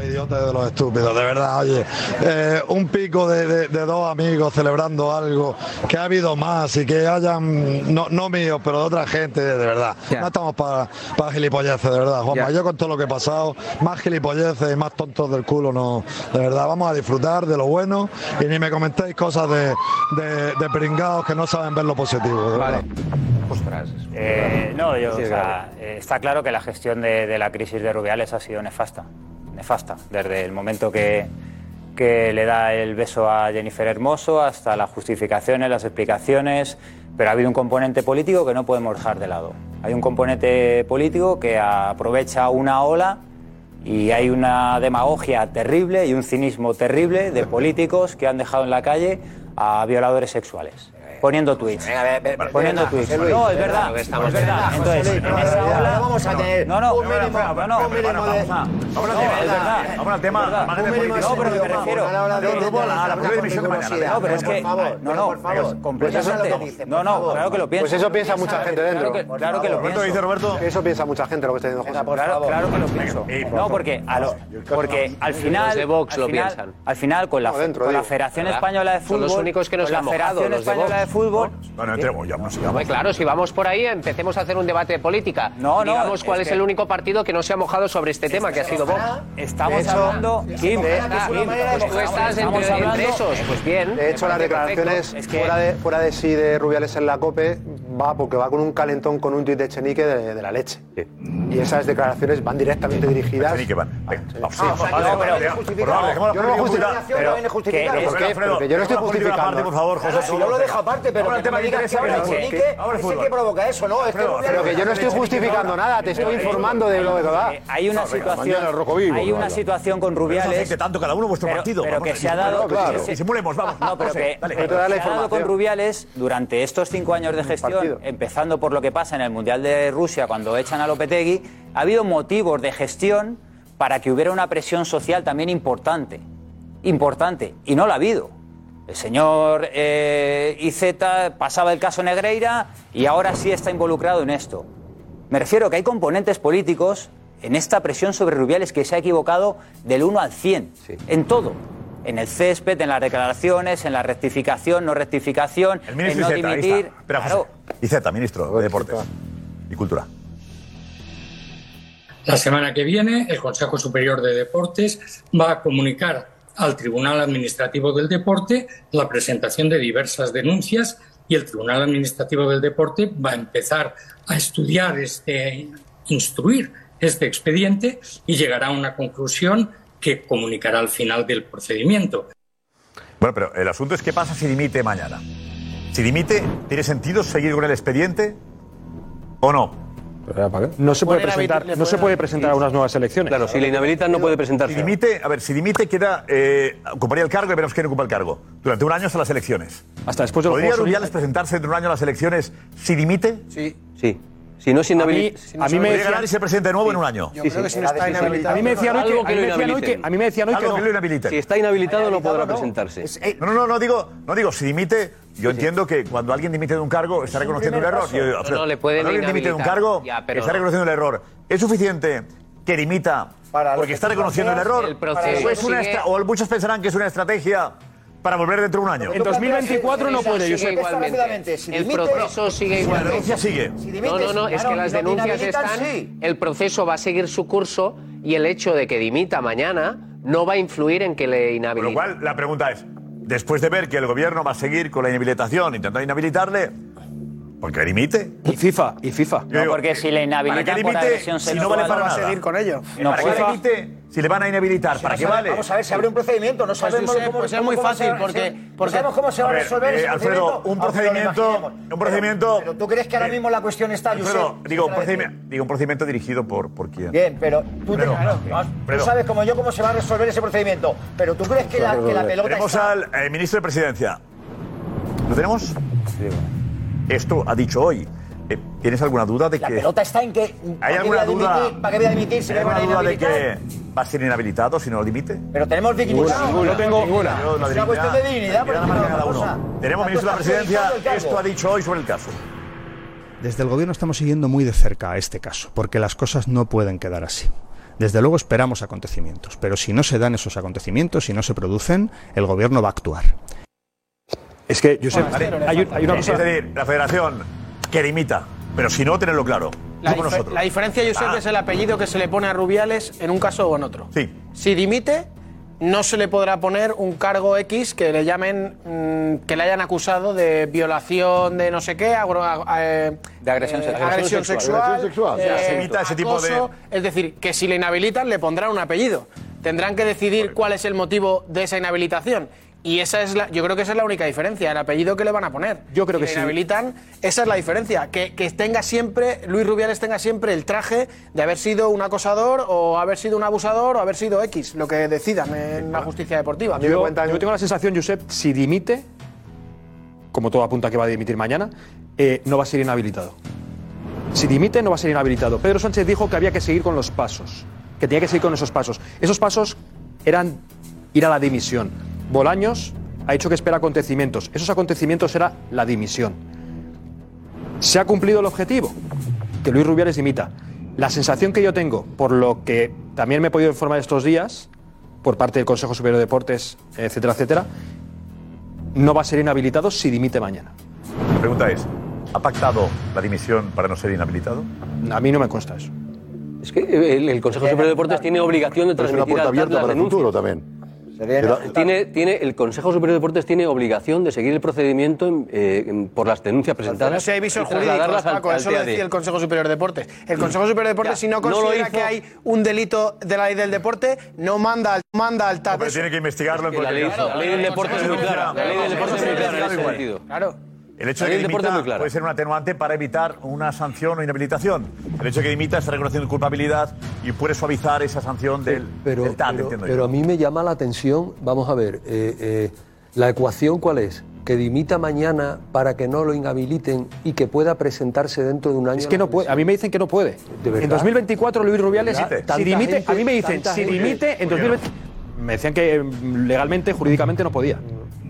Idiotas de los estúpidos, de verdad, oye. eh, un pico de, de- de dos amigos celebrando algo, que ha habido más y que hayan, no, no míos, pero de otra gente, de verdad. No estamos para para gilipolleces, de verdad, Juanma. Yo con todo lo que he pasado, más gilipolleces y más tontos del culo, no. De verdad, vamos a disfrutar de lo bueno y ni me comentéis cosas de, de, de pringados que no saben ver lo positivo. de verdad. Eh, no, yo, Sí, o es sea, eh, está claro que la gestión de, de la crisis de Rubiales ha sido nefasta. Nefasta. Desde el momento que, que le da el beso a Jennifer Hermoso hasta las justificaciones, las explicaciones. Pero ha habido un componente político que no podemos dejar de lado. Hay un componente político que aprovecha una ola y hay una demagogia terrible y un cinismo terrible de políticos que han dejado en la calle a violadores sexuales. Poniendo tweets. Poniendo venga, tweets. José Luis, No, es verdad. Es verdad. Entonces, en esa ola. vamos a tener No, no, un mínimo- no, no, un mínimo vamos de- vamos al tema, vamos al No, pero me refiero. a la primera división de mañana. No, pero es que. No, no, por favor. completamente. Pues No, claro que lo pienso. Pues eso piensa mucha gente dentro. Claro que, lo pienso. Eso piensa mucha gente lo que está diciendo José. Claro, claro que lo pienso. No, porque, a lo- porque al final. De Vox lo piensan. Al final, con la. Federación. Española de Son Fútbol. los únicos que no con se la han mojado, Española de Fútbol. Bueno, entremos ya, no sigamos. Claro, si vamos por ahí, empecemos a hacer un debate de política. No, no, Digamos cuál es es, que- el único partido que no se ha mojado sobre este tema, que ha sido Vox. Estamos De hecho, hablando. Kim, de- pues tú estás entre, hablando- entre esos. Pues bien. De hecho, las declaraciones. Es que- fuera, de, fuera de sí de Rubiales en la COPE va porque va con un calentón con un tuit de Chenique de, de la leche. Y esas declaraciones van directamente dirigidas. Chenique van. Ah, no Yo no lo justifico, no no estoy justificando. por favor, José. Si yo lo dejo aparte, pero Ahora el que que digas que ahora el es el que provoca eso, ¿no? Es que Pero que yo no estoy justificando nada, te estoy informando de lo que va. Eh, Hay una No, situación. hay una situación con no Rubiales. tanto cada uno vuestro pero- partido. Pero que se ha dado. disimulemos, vamos. No, pero que, se ha dado con. Rubiales durante estos cinco años de gestión, empezando por lo que pasa en el Mundial de Rusia cuando echan a Lopetegui, ha habido motivos de gestión para que hubiera una presión social también importante. Importante. Y no la ha habido. El señor eh, Iceta pasaba el caso Negreira y ahora sí está involucrado en esto. Me refiero que hay componentes políticos en esta presión sobre Rubiales que se ha equivocado del 1 al 100, en todo. En el césped, en las declaraciones, en la rectificación, no rectificación, El en ministro no Iceta, dimitir. Espera, Claro. Iceta, ministro de Deportes y Cultura. La semana que viene, el Consejo Superior de Deportes va a comunicar al Tribunal Administrativo del Deporte la presentación de diversas denuncias y el Tribunal Administrativo del Deporte va a empezar a estudiar este, instruir este expediente y llegará a una conclusión que comunicará al final del procedimiento. Bueno, pero el asunto es qué pasa si dimite mañana. Si dimite, ¿tiene sentido seguir con el expediente o no? No se puede presentar, no se puede presentar a unas nuevas elecciones. Claro, si le inhabilitan no puede Si presentarse. dimite, a ver, si dimite queda, eh, ocuparía el cargo y veremos quién ocupa el cargo. Durante un año hasta las elecciones. Hasta después de los ¿Podría Rubiales presentarse dentro de un año a las elecciones si dimite? Sí. Sí. Si no se inhabilita. a mí me ¿Podría decían- ganar y ser presidente de nuevo en un año? Yo creo que si no está inhabilitado. A mí me decían hoy que, a que mí me decían hoy que, a mí me decían hoy que Algo no. que lo inhabiliten. Si está inhabilitado no podrá presentarse. No, no, no, no digo, no digo, si dimite, yo entiendo que cuando alguien dimite de un cargo está reconociendo un error. Yo- No, no, le pueden cuando alguien dimite de un cargo Ya, pero está no. reconociendo el error. ¿Es suficiente que dimita porque está reconociendo el error? El proceso ¿O, es una o muchos pensarán que es una estrategia para volver dentro de un año? En 2024 no puede, yo sé. igualmente. si el proceso sigue La igualmente. denuncia sigue. Si No, no, no, es que las no denuncias están, el proceso va a seguir su curso y el hecho de que dimita mañana no va a influir en que le Con lo inhabiliten. cual, la pregunta es, después de ver que el gobierno va a seguir con la inhabilitación, intentando inhabilitarle, ¿por qué dimite? Y FIFA, y FIFA. Yo digo, porque si le ¿para qué inhabilitan por agresión si no vale para va a nada? seguir con ello. No, ¿Para qué FIFA- dimite si le van a inhabilitar? ¿Para qué vale? Vamos a ver, se abre un procedimiento, no Pues, sabemos Josep, cómo pues es muy fácil, porque Porque- ¿Sabemos cómo se va a A ver, resolver eh, ese Alfredo, procedimiento? un procedimiento- un procedimiento- Pero, tú crees que ahora Eh, mismo la cuestión está, Alfredo, Josep, digo, un procedimiento, digo, un procedimiento dirigido por, por quién. Bien, pero tú, te- claro, tú sabes como yo cómo se va a resolver ese procedimiento. Pero tú crees que la, que la pelota Tenemos está... al eh, ministro de Presidencia. ¿Lo tenemos? Esto ha dicho hoy. Eh, ¿Tienes alguna duda de La que pelota está en que... hay ¿para qué alguna duda? ¿Para qué voy a dimitir si ¿Hay me van a duda de que va a ser inhabilitado si no lo dimite? Pero tenemos dignidad. Ninguna, Yo tengo ninguna. Es una cuestión de dignidad. ejemplo, cada uno. Tenemos ministro de la Presidencia. Esto ha dicho hoy sobre el caso. Desde el Gobierno estamos siguiendo muy de cerca este caso, porque las cosas no pueden quedar así. Desde luego esperamos acontecimientos, pero si no se dan esos acontecimientos, si no se producen, el Gobierno va a actuar. Es que, Josep, Vale. hay, un- hay una Es cosa. decir, la federación que dimita, pero si no, tenerlo claro. La, nosotros. la diferencia, yo sé Ah. que es el apellido que se le pone a Rubiales en un caso o en otro. Sí. Si dimite, no se le podrá poner un cargo X que le llamen, mm, que le hayan acusado de violación de no sé qué, agro- a- a- eh, De agresión eh, sexual. agresión sexual, Agresión sexual. eh, Ya, se evita ese tipo de- acoso. Es decir, que si le inhabilitan, le pondrán un apellido. Tendrán que decidir cuál es el motivo de esa inhabilitación. Y esa es la, yo creo que esa es la única diferencia, el apellido que le van a poner. Yo creo Si que le sí. inhabilitan, esa es la diferencia. Que, que tenga siempre, Luis Rubiales tenga siempre el traje de haber sido un acosador o haber sido un abusador o haber sido X, lo que decidan en la justicia deportiva. Yo, yo tengo la sensación, Josep, si dimite, como todo apunta que va a dimitir mañana, eh, no va a ser inhabilitado. Si dimite, no va a ser inhabilitado. Pedro Sánchez dijo que había que seguir con los pasos, que tenía que seguir con esos pasos. Esos pasos eran ir a la dimisión. Bolaños ha dicho que espera acontecimientos. Esos acontecimientos era la dimisión. ¿Se ha cumplido el objetivo? Que Luis Rubiales dimita. La sensación que yo tengo, por lo que también me he podido informar estos días, por parte del Consejo Superior de Deportes, etcétera, etcétera, no va a ser inhabilitado si dimite mañana. La pregunta es, ¿ha pactado la dimisión para no ser inhabilitado? A mí no me consta eso. Es que el, el Consejo Superior de Deportes tiene obligación de Pero es una transmitir puerta abierta para el futuro también. Tiene, tiene, el Consejo Superior de Deportes tiene obligación de seguir el procedimiento en- eh, en- por las denuncias presentadas. No sé, hay visos jurídicos, al- Paco, al eso lo decía el Consejo Superior de Deportes. El Consejo Superior de Deportes, Ya, si no no considera hizo- que hay un delito de la ley del deporte, no manda al, manda al TAP. Pero tiene que investigarlo en que la cualquier ley- caso. la ley del deporte es muy clara, la ley del deporte es muy clara en ese sentido. Claro. El hecho de que dimita puede ser un atenuante para evitar una sanción o inhabilitación. El hecho de que dimita está reconociendo culpabilidad y puede suavizar esa sanción del, Pero, del TAT, pero- entiendo pero yo. a mí me llama la atención, vamos a ver, eh, eh, la ecuación cuál es, que dimita mañana para que no lo inhabiliten y que pueda presentarse dentro de un año. Es que no puede. A mí me dicen que no puede. verdad? En 2024 Luis Rubiales, si dimite, gente- a mí me dicen, si gente. dimite en ¿Por qué no? 2020, me decían que mm, legalmente, jurídicamente no podía.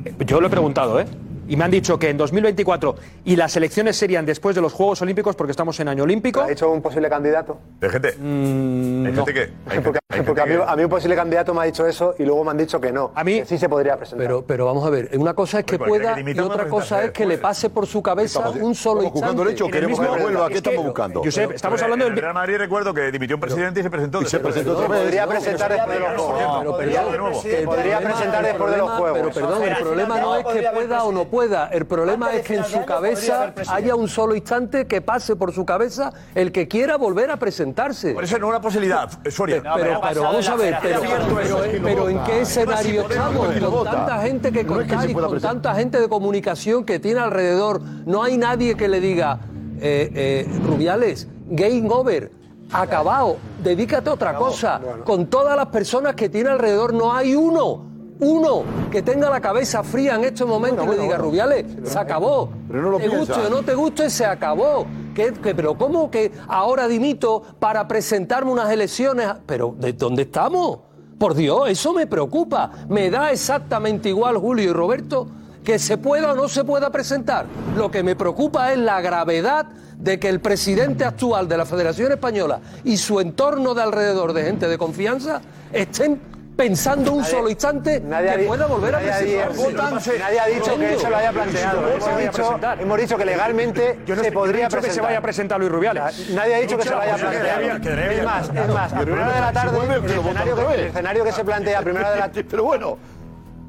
Eh, Yo lo he preguntado, ¿eh? Y me han dicho que en 2024 y las elecciones serían después de los Juegos Olímpicos porque estamos en año olímpico. ¿Ha hecho un posible candidato? Gente, hay gente que. hay Porque, gente porque a, mí, que- a mí un posible candidato me ha dicho eso y luego me han dicho que no. A mí, que sí se podría presentar. Pero, pero vamos a ver, una cosa es que pueda que y otra cosa es que le pase por su cabeza Estamos- un solo estamos juzgando el instante. hecho, En queremos mismo- que vuelva, ¿qué estamos buscando? Josep, estamos Pero hablando el del. Real Madrid recuerdo que dimitió un presidente y se presentó. Y se después. presentó podría ¿no? presentar después de los Juegos. Pero Podría- el presentar el después de los Juegos. Pero perdón, el problema no es que pueda o no pueda. El problema es que en su cabeza haya un solo instante que pase por su cabeza el que quiera volver a presentarse. Por eso no es una posibilidad, eh, Soria. Pero, pero vamos a ver, pero, pero- pero ¿en qué escenario estamos? Con tanta gente que contáis, pueda con tanta gente de comunicación que tiene alrededor, no hay nadie que le diga, eh, eh, Rubiales, game over, acabado, dedícate a otra cosa. Con todas las personas que tiene alrededor, no hay uno. Uno que tenga la cabeza fría en estos momentos y le diga, Rubiales, se acabó. Pero no lo te guste o no te guste, se acabó. ¿Qué- qué- pero ¿cómo que ahora dimito para presentarme unas elecciones? Pero ¿de dónde estamos? Por Dios, eso me preocupa. Me da exactamente igual, Julio y Roberto, que se pueda o no se pueda presentar. Lo que me preocupa es la gravedad de que el presidente actual de la Federación Española y su entorno de alrededor de gente de confianza estén pensando un Nadie- solo instante nadie ha que pueda volver a nadie ha presentar. di- Nadie ha dicho que se lo haya planteado. Hemos dicho, hemos dicho que legalmente Yo no, se yo no he podría dicho que se presentar. vaya a presentar Luis Rubiales. Nadie ha dicho que se planteado. quedaría- quedaría Es más, es más, a primera de la que tarde, el que escenario que, que se plantea a primera de la Pero bueno,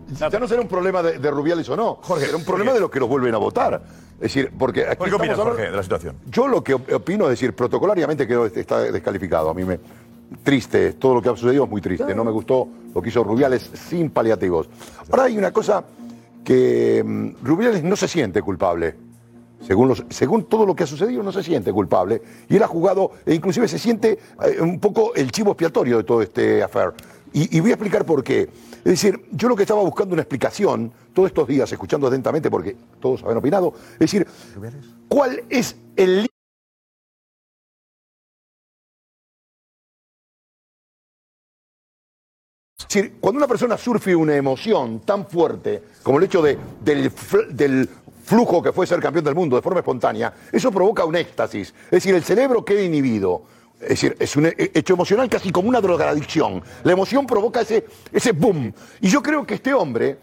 ya no será un problema de, de Rubiales o no, Jorge, será un problema de los que los vuelven a votar. Es decir, porque aquí ¿Qué opinas, hablando- Jorge, de la situación? Yo lo que op- opino es decir, protocolariamente quedó está descalificado. A mí me triste, todo lo que ha sucedido es muy triste. No me gustó lo que hizo Rubiales sin paliativos. Ahora hay una cosa que mm, Rubiales no se siente culpable. Según, los- según todo lo que ha sucedido, no se siente culpable. Y él ha jugado, e inclusive se siente eh, un poco el chivo expiatorio de todo este affair. Y, y voy a explicar por qué. Es decir, yo lo que estaba buscando una explicación todos estos días, escuchando atentamente, porque todos habían opinado, es decir, ¿cuál es el decir, cuando una persona surfe una emoción tan fuerte como el hecho de, del, fl- del flujo que fue ser campeón del mundo de forma espontánea, eso provoca un éxtasis. Es decir, el cerebro queda inhibido. Es decir, es un he- hecho emocional casi como una drogadicción. La emoción provoca ese, ese boom. Y yo creo que este hombre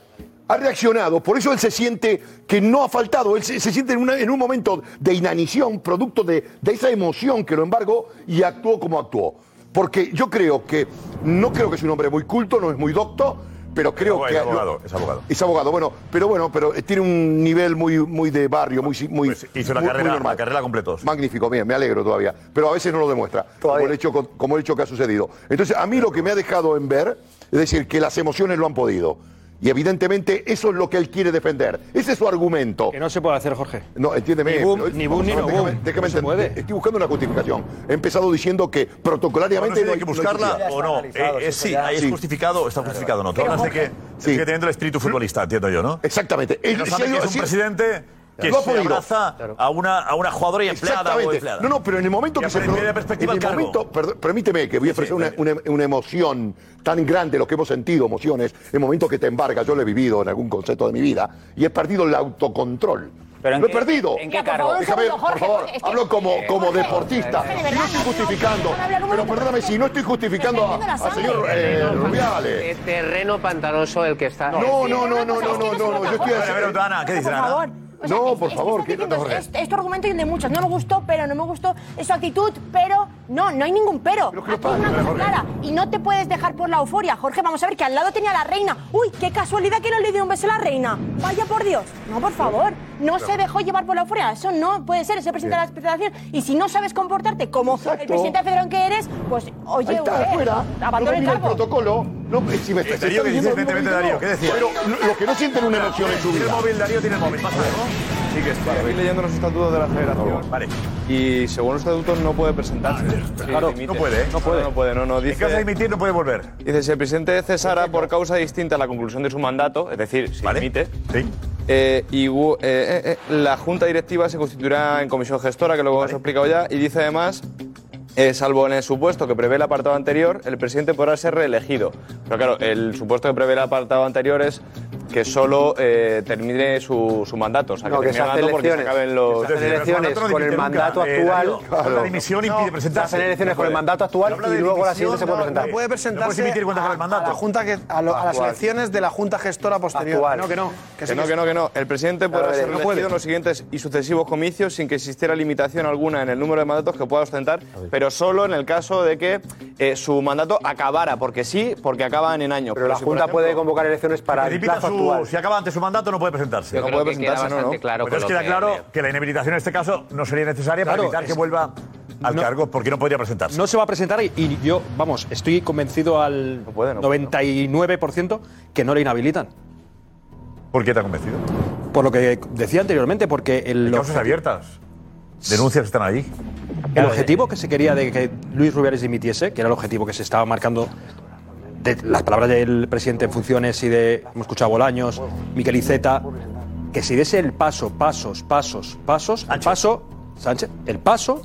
ha reaccionado, por eso él se siente que no ha faltado, él se, se siente en, una- en un momento de inanición, producto de, de esa emoción que lo embargó y actuó como actuó. Porque yo creo que, no creo que es un hombre muy culto, no es muy docto, pero creo Es que... abogado, es abogado. Es abogado, bueno, pero bueno, pero tiene un nivel muy, muy de barrio, muy, muy Pues Hizo la muy- muy carrera, normal. la carrera completos. Magnífico, bien, me alegro todavía. Pero a veces no lo demuestra, como el, hecho, como el hecho que ha sucedido. Entonces, a mí lo que me ha dejado en ver es decir, que las emociones lo han podido. Y evidentemente eso es lo que él quiere defender. Ese es su argumento. Que no se puede hacer, Jorge. No, entiéndeme. Ni boom, ni boom, ni no déjame- boom. déjame entender. Estoy buscando una justificación. He empezado diciendo que protocolariamente No hay que buscarla o no. Eh, eh, sí, ahí es Sí. justificado, está justificado o no. Tú hablas de que sigue teniendo el espíritu futbolista, entiendo yo, ¿no? Exactamente. Él- sabe si que es un presidente que Lo ha se podido. abraza a una, a una jugadora y empleada o Exactamente. empleada. No, no, pero en el momento Y que se de perspectiva en el momento, perdón, permíteme que voy a expresar una, una- una emoción tan grande, lo que hemos sentido, emociones, el momento que te embarga, yo lo he vivido en algún concepto de mi vida, y he perdido el autocontrol. ¿Pero en lo he qué- perdido. en qué cargo? Déjame, por favor, Jorge, es que- hablo como, como Jorge, deportista. Jorge, de Y verdad, no estoy justificando. Pero perdóname, si no estoy justificando a- al señor eh, Rubiales. Es terreno pantanoso el que está. No, no, no, no, no, no, no, no, yo estoy A ver, a ver, Ana, ¿qué dice Por Ana? favor. O sea, No, es- por es- favor, estás ¿qué diciendo, Jorge? es, es tu argumento y de muchos. No me gustó, pero no me gustó. Es su actitud, pero no, no hay ningún pero. Aquí hay una cosa clara. Y no te puedes dejar por la euforia. Jorge, vamos a ver que al lado tenía a la reina. Uy, qué casualidad que no le dio un beso a la reina. Vaya por Dios. No, por favor. No se dejó llevar por la euforia. Eso no puede ser. Es el presidente de la federación. Y si no sabes comportarte como el presidente federación que eres, pues, oye, Ahí está, eh, fuera. abandona no el el protocolo. No, eh, si me Eh, está- Darío, vente, lo Darío. ¿qué decías? Pero lo- los que no sienten una emoción en su Tiene vida. el móvil, Darío tiene el móvil. Sí, que estoy aquí leyendo los estatutos de la federación. Vale. Y según los estatutos no puede presentarse. Claro, dimite. no puede, ¿eh? No puede. No, puede, no, no. En Dice, caso de dimitir no puede volver. dice, si el presidente cesara por causa distinta a la conclusión de su mandato, es decir, si dimite, eh, y eh, eh, eh, la junta directiva se constituirá en comisión gestora, que luego os he explicado ya, y dice además... eh, salvo en el supuesto que prevé el apartado anterior, el presidente podrá ser reelegido. Pero claro, el supuesto que prevé el apartado anterior es que solo eh, termine su, su mandato. O sea, No, que que se porque se elecciones. acaben los... Se hacen elecciones con el mandato actual. La dimisión impide presentarse. Se hacen elecciones con el mandato actual y luego la siguiente se puede presentar. No puede presentarse a, a mandato. la junta que, a, lo- a las elecciones de la Junta Gestora posterior. Actual. No, que no. Que, Que sí no, que no, que no. El presidente podrá ser puede. en los siguientes y sucesivos comicios sin que existiera limitación alguna en el número de mandatos que pueda ostentar, pero solo en el caso de que eh, su mandato acabara, porque sí, porque acaban en años. Pero la si, Junta ejemplo, puede convocar elecciones para el plazo su- actual. Si acaba antes su mandato no puede presentarse. Yo creo que queda bastante claro Entonces con lo queda que- claro que la inhabilitación en este caso no sería necesaria Claro, para evitar que es- vuelva al cargo porque no podría presentarse. No se va a presentar y, y yo, vamos, estoy convencido al 99% que no le inhabilitan. ¿Por qué te ha convencido? Por lo que decía anteriormente, porque el Causas objetivo- abiertas. Denuncias están ahí. El objetivo que se quería de que Luis Rubiales dimitiese, que era el objetivo que se estaba marcando de las palabras del presidente en funciones y de, hemos escuchado a Bolaños, Miquel Iceta, que si diese el paso, pasos, pasos, pasos, el paso, Sánchez, el paso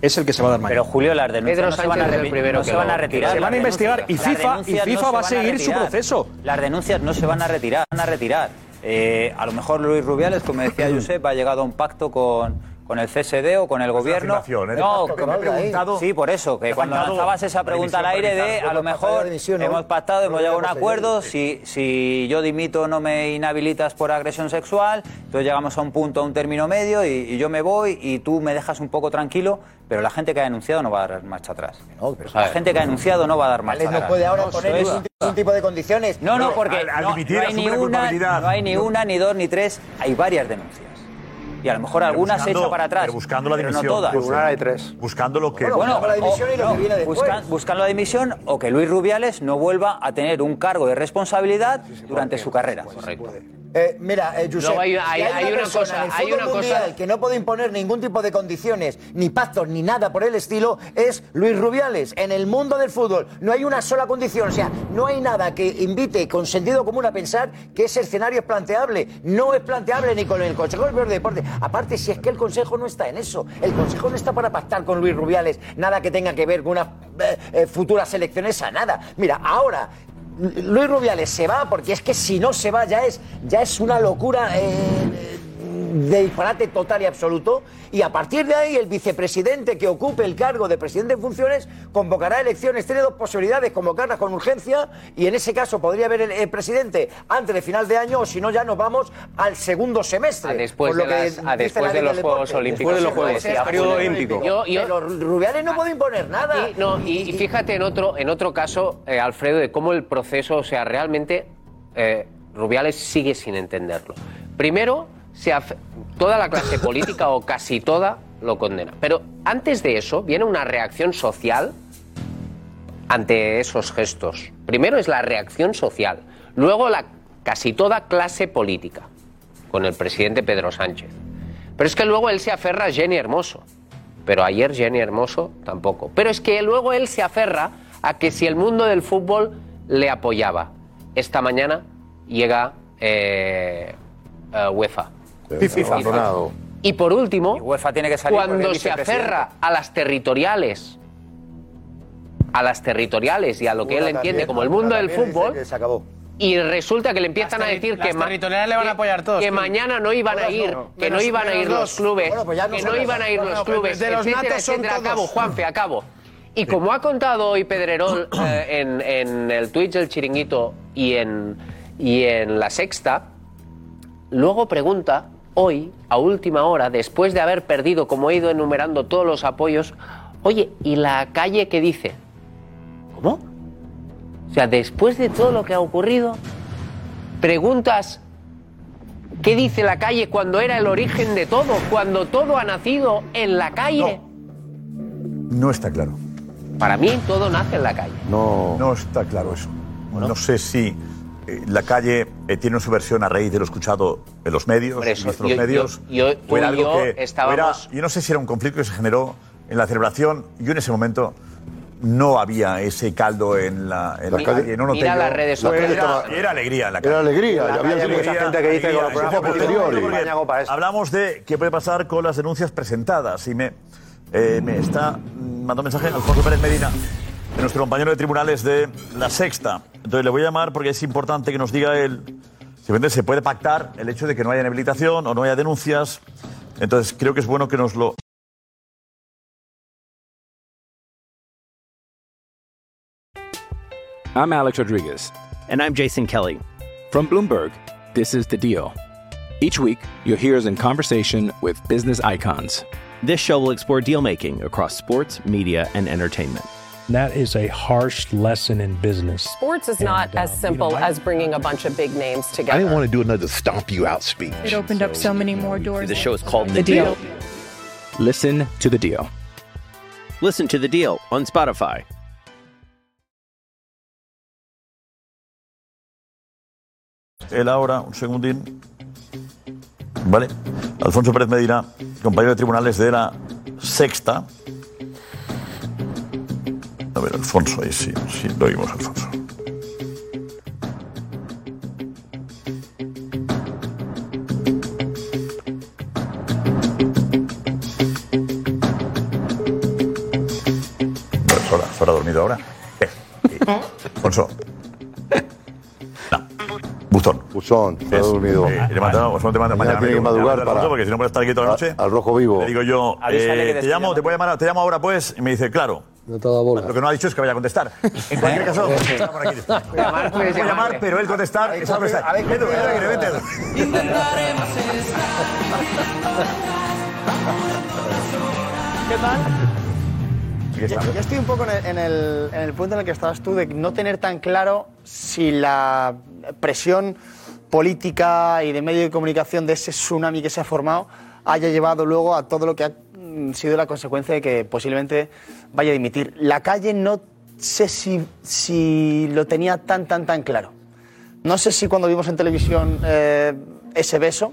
es el que se va a dar mañana. Pero Julio, las denuncias Pedro no se van a, primero no se van a retirar. Se van a investigar y FIFA- y FIFA no va a seguir su retirar. proceso. Las denuncias no se van a retirar, van a retirar. Eh, a lo mejor Luis Rubiales, como decía Josep, ha llegado a un pacto con, con el CSD o con el gobierno. ¿eh? No, que me he preguntado. Sí, por eso, que cuando lanzabas esa pregunta al aire de a lo mejor ¿no? hemos pactado, hemos llegado a un no acuerdo, si, si yo dimito no me inhabilitas por agresión sexual, entonces llegamos a un punto, a un término medio y, y yo me voy y tú me dejas un poco tranquilo, pero la gente que ha denunciado no va a dar marcha atrás. la gente que ha denunciado no va a dar marcha Alex no atrás. puede ahora Eso poner ningún, tipo de condiciones. No, no, porque al- al no, dimitir no hay ni una, no hay ni una, ni dos, ni tres, hay varias denuncias. Y a lo mejor algunas se buscando- echa para atrás. pero buscando la pero dimisión. no todas. Tribunal hay tres. Buscando lo que. Bueno, la dimisión y lo o- que viene después. buscan, buscan la dimisión o que Luis Rubiales no vuelva a tener un cargo de responsabilidad durante su carrera. Correcto. Eh, mira, eh, Josep, Luego hay- si hay- hay una persona cosa- en el hay fútbol una cosa- mundial que no puede imponer ningún tipo de condiciones, ni pactos, ni nada por el estilo, es Luis Rubiales. En el mundo del fútbol no hay una sola condición, o sea, no hay nada que invite con sentido común a pensar que ese escenario es planteable. No es planteable ni con el Consejo Superior de Deporte. Aparte, si es que el Consejo no está en eso. El Consejo no está para pactar con Luis Rubiales nada que tenga que ver con unas eh, eh, futuras elecciones a nada. Mira, ahora Luis Rubiales se va porque es que si no se va ya es, ya es una locura eh, de disparate total y absoluto. Y a partir de ahí el vicepresidente que ocupe el cargo de presidente en funciones convocará elecciones. Tiene dos posibilidades, convocarlas con urgencia y en ese caso podría haber el, el presidente antes de final de año o si no ya nos vamos al segundo semestre. A después Por lo de que las- a dice después la de ley los Juegos deporte. Olímpicos. Después de los Juegos, Sí, sí, periodo olímpico. Yo- yo- Pero Rubiales no puede imponer nada. Y, no, y, y fíjate en otro, en otro caso, eh, Alfredo, de cómo el proceso, o sea, realmente eh, Rubiales sigue sin entenderlo. Primero, se toda la clase política o casi toda lo condena. Pero antes de eso viene una reacción social ante esos gestos. Primero es la reacción social, luego la casi toda clase política, con el presidente Pedro Sánchez. Pero es que luego él se aferra a Jenny Hermoso. Pero ayer Jenny Hermoso tampoco. Pero es que luego él se aferra a que si el mundo del fútbol le apoyaba. Esta mañana llega eh, eh, UEFA. FIFA. Abandonado. Y por último, UEFA tiene que salir cuando se aferra a las territoriales, a las territoriales y a lo que él entiende también, como el mundo del fútbol, que se acabó. y resulta que le empiezan a decir que, ma- territoriales le van a que- apoyar todos, que sí. mañana no iban a ir, no. que Menos- no iban a ir los clubes, Bueno, pues no que no iban a ir Bueno, los pues clubes, de los etcétera, natos son etcétera. Acabo, Juanfe, acabo. Y como ha contado hoy Pedrerol eh, en, en el Twitch del Chiringuito y en, y en La Sexta, luego pregunta hoy, a última hora, después de haber perdido, como he ido enumerando todos los apoyos, oye, ¿y la calle qué dice? ¿Cómo? O sea, después de todo lo que ha ocurrido, preguntas qué dice la calle cuando era el origen de todo, cuando todo ha nacido en la calle. No está claro. Para mí todo nace en la calle. No. No está claro eso. No sé si la calle eh, tiene su versión a raíz de lo escuchado en los medios, Por eso, visto en yo- los medios. yo- yo- tú era y algo yo que- estábamos- era- yo no sé si era un conflicto que se generó en la celebración. Yo en ese momento no había ese caldo en la, en la Mira- calle. No noté mira yo- las redes sociales. Era, era alegría en la calle. Era alegría, la había calle mucha alegría, gente que dice que alegría. los Eso fue posteriores. Hablamos de qué puede pasar con las denuncias presentadas. Y me, eh, me está mandando mensaje Alfonso Pérez Medina, de nuestro compañero de tribunales de La Sexta. Entonces le voy a llamar porque es importante que nos diga él si realmente se puede pactar el hecho de que no haya inhabilitación o no haya denuncias. Entonces creo que es bueno que nos lo... I'm Alex Rodriguez. And I'm Jason Kelly. From Bloomberg, this is The Deal. Each week, you'll hear us in conversation with business icons. This show will explore deal making across sports, media, and entertainment. That is a harsh lesson in business. Sports is not uh, as simple as bringing a bunch of big names together. I didn't want to do another stomp you out speech. It opened up so many more doors. The show is called The Deal. Listen to the deal. Listen to The Deal on Spotify. Él ahora, un segundín. Vale. Alfonso Pérez Medina, compañero de tribunales de la Sexta. Ver, Alfonso, ahí sí, sí, lo oímos, Alfonso. Bueno, Sora, Sora ha dormido ahora. Eh, eh, Alfonso. No. Buzón. Buzón, se ha Es, dormido. eh, le manda- Osvaldo te manda Mañana mañana. tiene que madrugar Alfonso, para- Porque si no puede estar aquí toda la noche. Al rojo vivo. Le digo yo, Avísale eh, que te te llamo, te voy a llamar, te llamo ahora pues. Y me dice, claro. No te ha dado bola. Lo que no ha dicho es que vaya a contestar. En cualquier caso, está por aquí. Llamar, Voy a llamar, pero él contestar, es algo está. Edu, vete, Edu. ¿Qué tal? Yo, yo estoy un poco en el, en, el, en el punto en el que estabas tú de no tener tan claro si la presión política y de medio de comunicación de ese tsunami que se ha formado haya llevado luego a todo lo que ha sido la consecuencia de que posiblemente vaya a dimitir. La calle no sé si, si lo tenía tan, tan, tan claro. No sé si cuando vimos en televisión eh, ese beso,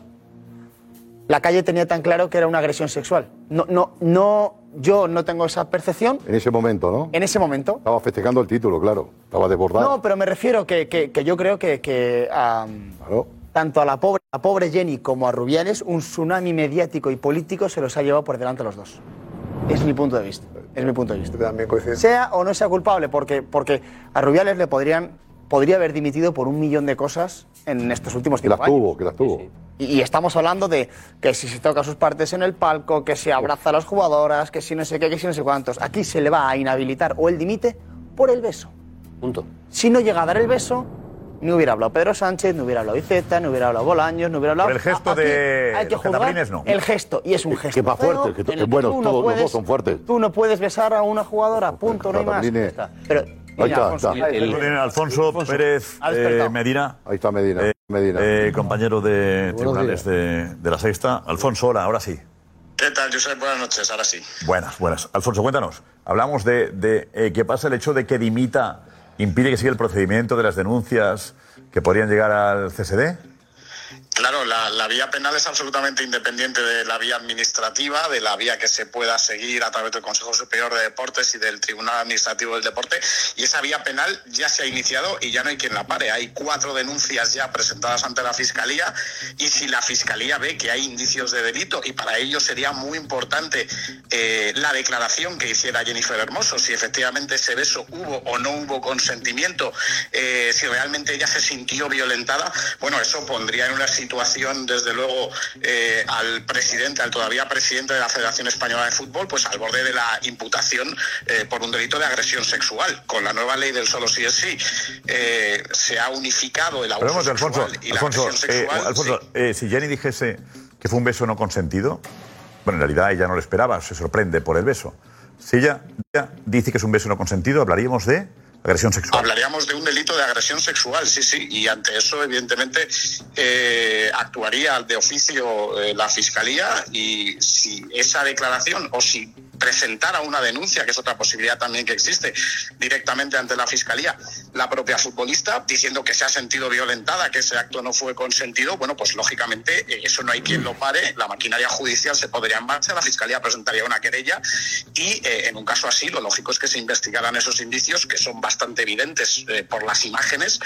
la calle tenía tan claro que era una agresión sexual. No, no, no, yo no tengo esa percepción. En ese momento, ¿no? En ese momento. Estaba festejando el título, claro. Estaba desbordado. No, pero me refiero que, que, que yo creo que, que am, tanto a la pobre, a pobre Jenny como a Rubiales, un tsunami mediático y político se los ha llevado por delante a los dos. Es mi punto de vista. Es mi punto de vista. Sea o no sea culpable, porque, porque a Rubiales le podrían, podría haber dimitido por un millón de cosas en estos últimos Que las tuvo, que las tuvo. Y, y estamos hablando de que si se toca sus partes en el palco, que se abraza a las jugadoras, que si no sé qué, que si no sé cuántos. Aquí se le va a inhabilitar o él dimite por el beso. Punto. Si no llega a dar el beso, no hubiera hablado Pedro Sánchez, no hubiera hablado Iceta, no hubiera hablado Bolaños, no hubiera hablado. Por el gesto Aquí de Hay que los cataplines, no. el gesto, y es un gesto. Que más fuerte, que, el bueno, no todos los dos son fuertes. Tú no puedes besar a una jugadora, punto, no hay más. Pero, Ahí está, Alfonso, está. Lo tiene Alfonso, Pérez eh. Medina. Ahí está Medina. Eh, Medina. eh, compañero de Buenos tribunales de, de la sexta. Alfonso, hola, ahora sí. ¿Qué tal, Josep? Buenas noches, ahora sí. Buenas, buenas. Alfonso, cuéntanos. Hablamos de, de eh, qué pasa el hecho de que dimita impide que siga el procedimiento de las denuncias que podrían llegar al CSD. Claro, la, vía penal es absolutamente independiente de la vía administrativa, de la vía que se pueda seguir a través del Consejo Superior de Deportes y del Tribunal Administrativo del Deporte. Y esa vía penal ya se ha iniciado y ya no hay quien la pare. Hay cuatro denuncias ya presentadas ante la Fiscalía y si la Fiscalía ve que hay indicios de delito, y para ello sería muy importante eh, la declaración que hiciera Jennifer Hermoso, si efectivamente ese beso hubo o no hubo consentimiento, eh, si realmente ella se sintió violentada, bueno, eso pondría en una situación, desde luego, eh, al presidente, al todavía presidente de la Federación Española de Fútbol, pues al borde de la imputación eh, por un delito de agresión sexual. Con la nueva ley del solo sí es sí, eh, se ha unificado el abuso Alfonso, sexual y la agresión sexual. Alfonso, si Jenny dijese que fue un beso no consentido, bueno, en realidad ella no lo esperaba, se sorprende por el beso. Si ella, ella dice que es un beso no consentido, hablaríamos de Hablaríamos de un delito de agresión sexual, sí, sí, y ante eso, evidentemente, eh, actuaría de oficio eh, la Fiscalía y si esa declaración o si presentara una denuncia, que es otra posibilidad también que existe, directamente ante la Fiscalía, la propia futbolista, diciendo que se ha sentido violentada, que ese acto no fue consentido, bueno, pues lógicamente eh, eso no hay quien lo pare, la maquinaria judicial se podría en marcha, la Fiscalía presentaría una querella y eh, en un caso así lo lógico es que se investigaran esos indicios que son bastante evidentes eh, por las imágenes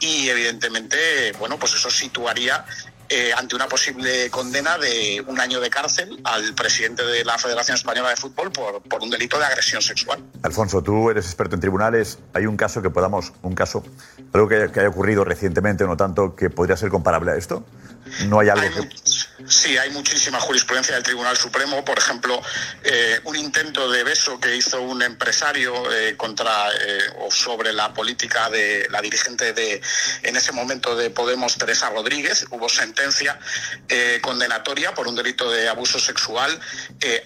y evidentemente, bueno, pues eso situaría eh, ante una posible condena de un año de cárcel al presidente de la Federación Española de Fútbol por, por un delito de agresión sexual. Alfonso, tú eres experto en tribunales. Hay un caso que podamos, un caso, algo que, que haya ocurrido recientemente, no tanto, que podría ser comparable a esto. No hay algo que. Sí, hay muchísima jurisprudencia del Tribunal Supremo. Por ejemplo, eh, un intento de beso que hizo un empresario eh, contra eh, o sobre la política de la dirigente de en ese momento de Podemos, Teresa Rodríguez. Hubo sentencia condenatoria por un delito de abuso sexual.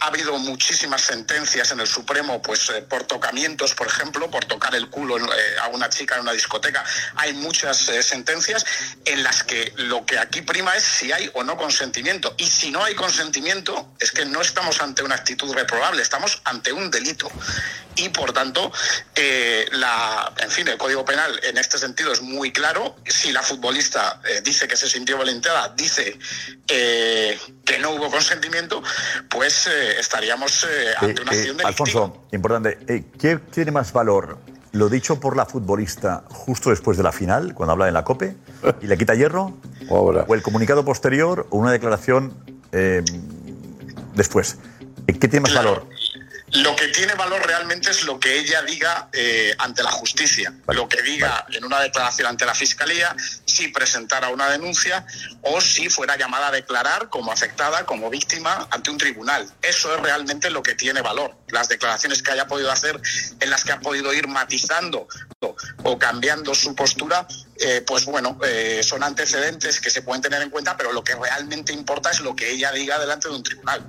Ha habido muchísimas sentencias en el Supremo, pues por tocamientos, por ejemplo, por tocar el culo a una chica en una discoteca. Hay muchas sentencias en las que lo que aquí prima es si hay o no consentimiento. Y si no hay consentimiento, es que no estamos ante una actitud reprobable, estamos ante un delito. Y por tanto, eh, la, en fin, el Código Penal en este sentido es muy claro. Si la futbolista eh, dice que se sintió violentada, dice eh, que no hubo consentimiento, pues estaríamos ante una acción de Alfonso, importante. ¿Qué tiene más valor? ¿Lo dicho por la futbolista justo después de la final, cuando habla en la COPE, y le quita hierro? ¿O el comunicado posterior o una declaración eh, después? ¿Qué tiene más valor? Lo que tiene valor realmente es lo que ella diga eh, ante la justicia, lo que diga en una declaración ante la fiscalía, si presentara una denuncia o si fuera llamada a declarar como afectada, como víctima ante un tribunal. Eso es realmente lo que tiene valor. Las declaraciones que haya podido hacer, en las que ha podido ir matizando o cambiando su postura, eh, pues bueno, eh, son antecedentes que se pueden tener en cuenta, pero lo que realmente importa es lo que ella diga delante de un tribunal.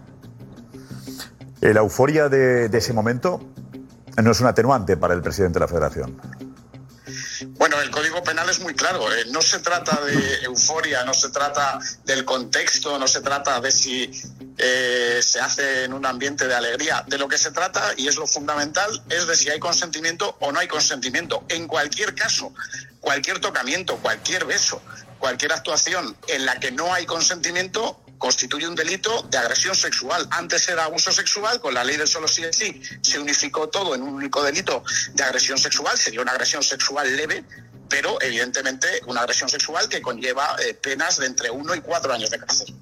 Eh, La euforia de, ese momento no es un atenuante para el presidente de la federación. Bueno, el Código Penal es muy claro. eh, no se trata de euforia, no se trata del contexto, no se trata de si eh, se hace en un ambiente de alegría. De lo que se trata, y es lo fundamental, es de si hay consentimiento o no hay consentimiento. En cualquier caso, cualquier tocamiento, cualquier beso, cualquier actuación en la que no hay consentimiento constituye un delito de agresión sexual. Antes era abuso sexual, con la ley del solo sí es sí se unificó todo en un único delito de agresión sexual, sería una agresión sexual leve, pero evidentemente una agresión sexual que conlleva eh, penas de entre uno y cuatro años de cárcel.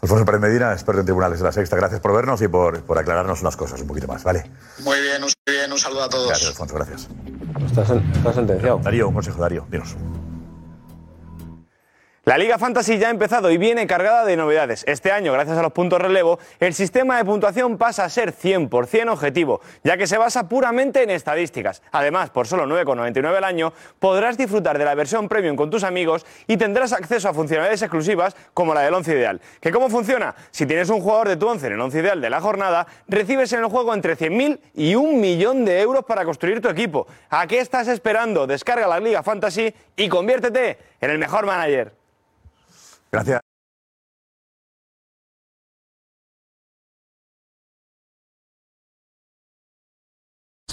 Alfonso Pérez Medina, experto en tribunales de la Sexta. Gracias por vernos y por, por aclararnos unas cosas un poquito más, ¿vale? Muy bien, muy bien, un saludo a todos. Gracias, Alfonso, gracias. Estás, estás sentenciado. Darío, un consejo, Darío, dinos. La Liga Fantasy ya ha empezado y viene cargada de novedades. Este año, gracias a los puntos relevo, el sistema de puntuación pasa a ser 100% objetivo, ya que se basa puramente en estadísticas. Además, por solo 9,99 al año, podrás disfrutar de la versión premium con tus amigos y tendrás acceso a funcionalidades exclusivas como la del 11 ideal. ¿Que cómo funciona? Si tienes un jugador de tu 11 en el 11 ideal de la jornada, recibes en el juego entre 100.000 y un millón de euros para construir tu equipo. ¿A qué estás esperando? Descarga la Liga Fantasy y conviértete en el mejor manager. Gracias.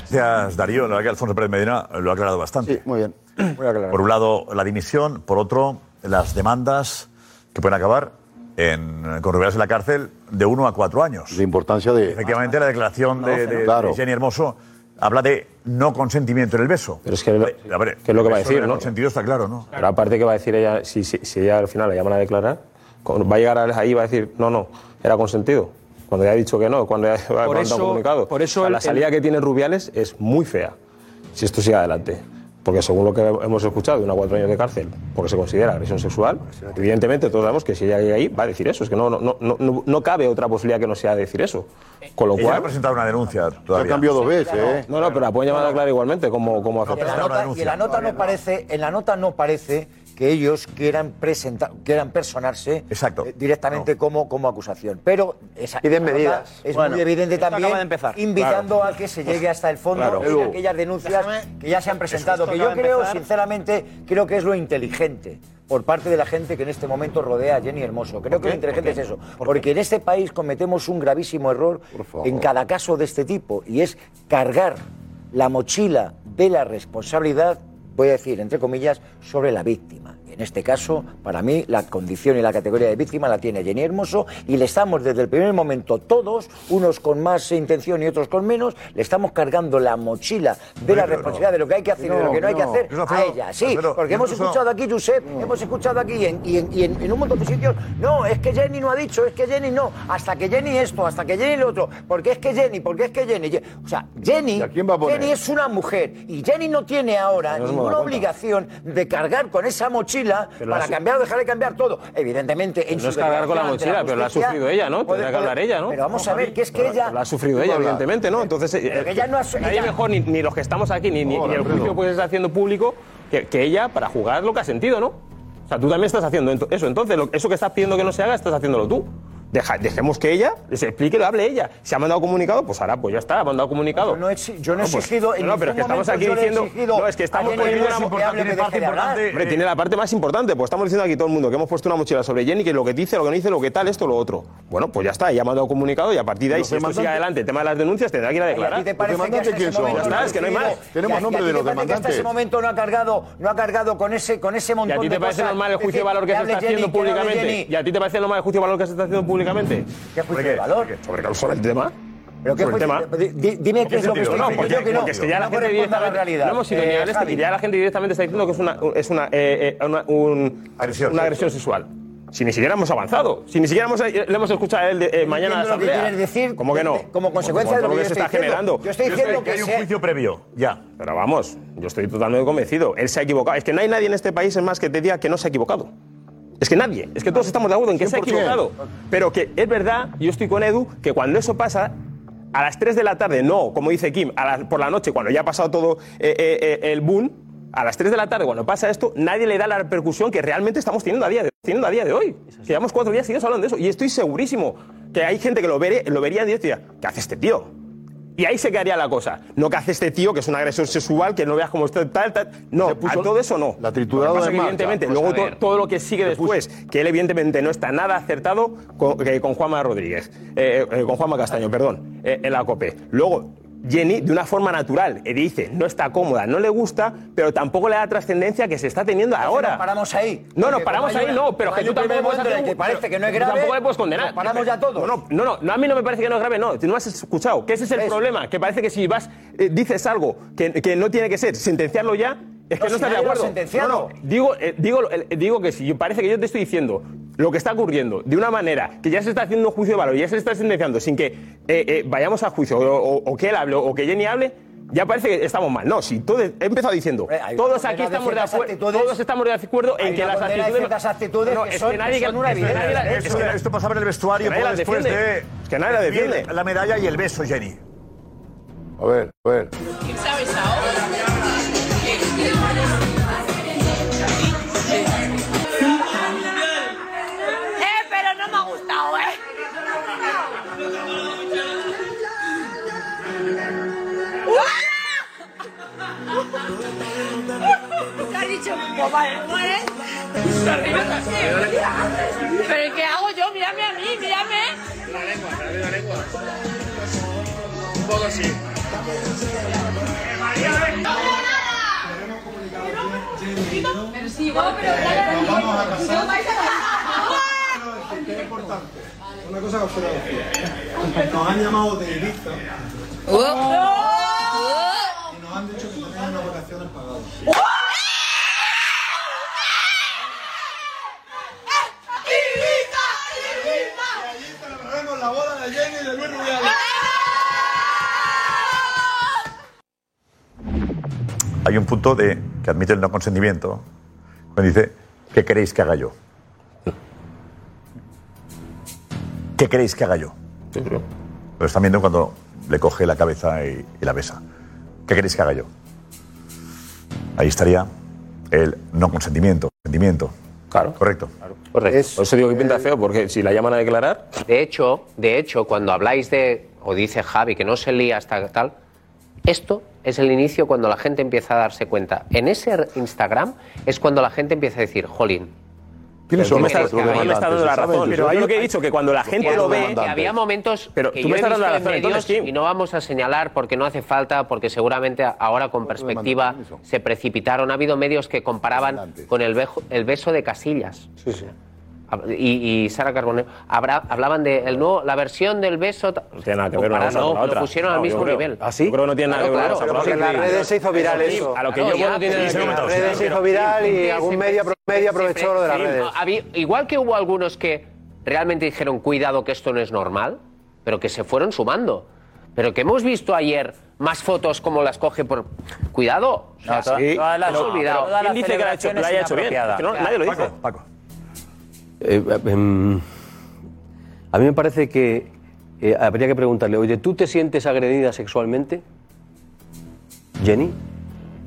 Gracias, Darío. La verdad que Alfonso Pérez Medina lo ha aclarado bastante. Sí, muy bien. Muy aclarado. Por un lado, la dimisión. Por otro, las demandas que pueden acabar en, con Rubiales en la cárcel de uno a cuatro años. La importancia de. Efectivamente, la declaración de, de- Claro. de Jenny Hermoso habla de no consentimiento en el beso. Pero es que, A ver, que es lo que va a decir, ¿no? consentido está claro, ¿no? Pero aparte que va a decir ella, si, si, si ella al final la llaman a declarar, va a llegar ahí y va a decir, no, no, era consentido. Cuando ya ha dicho que no, cuando ya va a Por mandar eso- un comunicado. por eso O sea, el- la salida que tiene Rubiales es muy fea, si esto sigue adelante. Porque según lo que hemos escuchado, de una a cuatro años de cárcel, porque se considera agresión sexual, evidentemente todos sabemos que si ella llega ahí va a decir eso. Es que no, no, no, no, no cabe otra posibilidad que no sea decir eso. Con lo cual... ha presentado una denuncia todavía. cambiado dos veces, ¿eh? No, no, pero la pueden llamar a declarar igualmente, como, como hace Y en la nota, y en la nota no parece, en la nota no parece que ellos quieran presentar, quieran personarse eh, directamente como, como acusación. Pero esa Piden medidas. es Bueno, muy evidente también, acaba de empezar. invitando Claro. a que se llegue hasta el fondo Claro. de Edu. aquellas denuncias que ya se han presentado. Que yo creo, sinceramente, creo que es lo inteligente por parte de la gente que en este momento rodea a Jenny Hermoso. Creo que lo inteligente es eso. Porque en este país cometemos un gravísimo error en cada caso de este tipo y es cargar la mochila de la responsabilidad, voy a decir entre comillas, sobre la víctima. En este caso, para mí, la condición y la categoría de víctima la tiene Jenny Hermoso y le estamos desde el primer momento todos, unos con más intención y otros con menos, le estamos cargando la mochila de la responsabilidad de lo que hay que hacer y de lo que no hay que No, hacer no, a ella. Sí, Alfredo, porque hemos incluso- escuchado aquí, Josep, hemos escuchado aquí y, en, y en- y en- en un montón de sitios, no, es que Jenny no ha dicho, es que Jenny no, hasta que Jenny esto, hasta que Jenny lo otro, porque es que Jenny, porque es que Jenny. O sea, Jenny? Jenny es una mujer y Jenny no tiene ahora No ninguna obligación de cargar con esa mochila Pero para cambiar o dejar de cambiar todo. Evidentemente, en no su es cargar con la mochila, pero la ha sufrido ella, ¿no? puede- Tendrá que hablar ella, ¿no? Pero vamos a ver, que es que ella... La ha sufrido ella, evidentemente, ¿no? Entonces, eh, Pero que ella no ha- nadie ella- mejor, ni, ni los que estamos aquí, ni, ni- ni el juicio puede estar haciendo público, que, que ella para jugar lo que ha sentido, ¿no? O sea, tú también estás haciendo eso. Entonces, lo- eso que estás pidiendo que no se haga, estás haciéndolo tú. Deja- dejemos que ella se explique, lo hable ella. Si ha mandado comunicado, pues ahora, pues ya está, ha mandado comunicado. Yo no he, yo no he No, pues, exigido en no, no, pero es que estamos aquí diciendo. No, es que estamos poniendo una hable, que de hablar. Hombre, tiene la parte más importante, pues estamos diciendo aquí todo el mundo que hemos puesto una mochila sobre Jenny, que lo que dice, lo que no dice, lo que tal, esto, lo otro. Bueno, pues ya está, ella ha mandado comunicado y a partir de ahí, si esto sigue demandantes- adelante, el tema de las denuncias, tendrá que ir a ¿Y declarar. ti te parece que hasta ese quién son? momento Ya está, no ha es que no hay más. recibido- Tenemos y y nombre de te los parece que hasta ese demandantes. momento no ha cargado, no ha cargado con ese, con ese ¿Y montón a ti te parece normal el juicio de valor que se está haciendo públicamente? ¿Y a ti te parece normal el juicio de valor que se está haciendo públicamente? ¿Qué juicio de valor? Sobre, sobre el tema. ¿Pero qué sobre el juicio- tema. di- di- Dime qué es lo que estoy No, diciendo porque, yo no. porque es que ya la gente a directamente. realidad. No hemos sido Eh, ya la gente directamente está diciendo que es una, es una, eh, eh, una, Agresión. sexual. Si ni siquiera hemos avanzado, si ni siquiera hemos, le hemos escuchado a él de, eh, mañana en la Entiendo lo que asamblea. quieres decir ¿Cómo que no? como consecuencia de lo que yo se estoy está diciendo. generando. Yo estoy diciendo que hay un sea- juicio previo, ya. Pero vamos, yo estoy totalmente convencido. Él se ha equivocado. Es que no hay nadie en este país es más que te diga que no se ha equivocado. Es que nadie. Es que todos estamos de acuerdo en que se ha 100%. equivocado. Pero que es verdad, yo estoy con Edu, que cuando eso pasa, a las 3 de la tarde, no, como dice Kim, a la- por la noche, cuando ya ha pasado todo eh, eh, eh, el boom, a las 3 de la tarde, cuando pasa esto, nadie le da la repercusión que realmente estamos teniendo a día de, teniendo a día de hoy. Que llevamos cuatro días seguidos hablando de eso. Y estoy segurísimo que hay gente que lo, veré, lo vería en directo y diría, ¿qué hace este tío? Y ahí se quedaría la cosa. No que hace este tío, que es un agresor sexual, que no veas cómo está tal, tal. No, a todo eso no. La triturada de que, evidentemente, Pues luego to- todo lo que sigue después, que él evidentemente no está nada acertado con, que con Juanma Rodríguez, eh, eh, con Juanma Castaño, perdón, eh, en la COPE. Luego, Jenny, de una forma natural, eh, dice, no está cómoda, no le gusta, pero tampoco le da trascendencia que se está teniendo ahora. nos paramos ahí. No, no, Porque paramos ahí, una- no, pero que tú tampoco puedes hacer que parece que no es grave, Tampoco le puedes condenar. nos paramos ya todos. No, no, no, a mí no me parece que no es grave, no, tú no has escuchado, que ese es el problema, que parece que si vas, eh, dices algo que, que no tiene que ser, sentenciarlo ya, es que No, no, si estás de acuerdo. No, no, digo, eh, digo, eh, digo que si parece que yo te estoy diciendo lo que está ocurriendo de una manera que ya se está haciendo un juicio de valor y ya se le está sentenciando sin que eh, eh, vayamos a juicio o, o- o que él hable o que Jenny hable, ya parece que estamos mal. No, si todo, he empezado diciendo, todos aquí de estamos de ciertas acuerdo, actitudes. todos estamos de acuerdo en que las condena de actitudes, actitudes No, que es son- que nadie que son una es que nadie la- evidencia. es Esto, que- esto pasaba en el vestuario que después defiende. de Es que nadie la defiende. la medalla y el beso, Jenny. A ver, a ver. Eh, ¿Pero qué hago yo? Mírame a mí, mírame. La lengua, la lengua. Un poco así. Pero sí, bueno, pero vamos a casar. ¿Qué es importante? Una cosa que. Nos han llamado de Ibiza y nos han dicho que tenéis unas vacaciones pagadas. Y allí celebraremos la boda de Jenny y de Luis Rubiales. Hay un punto de que admite el no consentimiento cuando dice, ¿qué queréis que haga yo? ¿Qué queréis que haga yo? Lo están viendo cuando le coge la cabeza y, y la besa. ¿Qué queréis que haga yo? Ahí estaría el no consentimiento. consentimiento. Claro. Correcto. Correcto. Por eso digo que pinta feo, porque si la llaman a declarar. De hecho, de hecho, cuando habláis de, o dice Javi, que no se lía hasta tal, esto es el inicio cuando la gente empieza a darse cuenta. En ese Instagram es cuando la gente empieza a decir, jolín. ¿Quiénes son los mí me estás dando la razón. Pero hay lo que he dicho, que cuando la gente lo ve- había momentos Pero que tú yo me estás dando la en razón, entonces, medios y no vamos a señalar porque no hace falta, porque seguramente ahora con perspectiva se precipitaron. Ha habido medios que comparaban con el, beso de Casillas. Y, y Sara Carbonell habrá- hablaban de el nuevo, la versión del beso. No tiene nada que ver una cosa con la otra. Lo pusieron al No, yo mismo creo. nivel. ¿Ah, sí? Yo creo que no tiene nada que ver la Porque en las redes se hizo viral eso. A lo que Claro, yo no nada que ver. En las redes se hizo viral y algún medio, aprovechó lo de las redes. igual que hubo algunos que realmente dijeron, cuidado que esto no es normal, pero que se fueron sumando. Pero que hemos visto ayer más fotos como las coge por... Cuidado. O sea, No, toda- sí, todas las- pero- olvidado. ¿Quién dice que la ha hecho, la haya hecho bien? Que no, Ya. nadie lo dice. Paco. Eh, em, a mí me parece que eh, habría que preguntarle, oye, ¿tú te sientes agredida sexualmente? Jenny,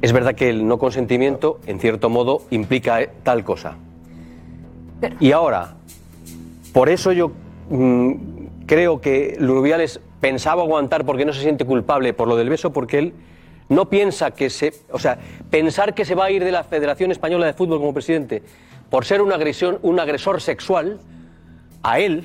es verdad que el no consentimiento, en cierto modo, implica eh, tal cosa. Y ahora, por eso yo mm, creo que Lurubiales pensaba aguantar porque no se siente culpable por lo del beso, porque él no piensa que se. O sea, pensar que se va a ir de la Federación Española de Fútbol como presidente por ser una agresión, un agresor sexual, a él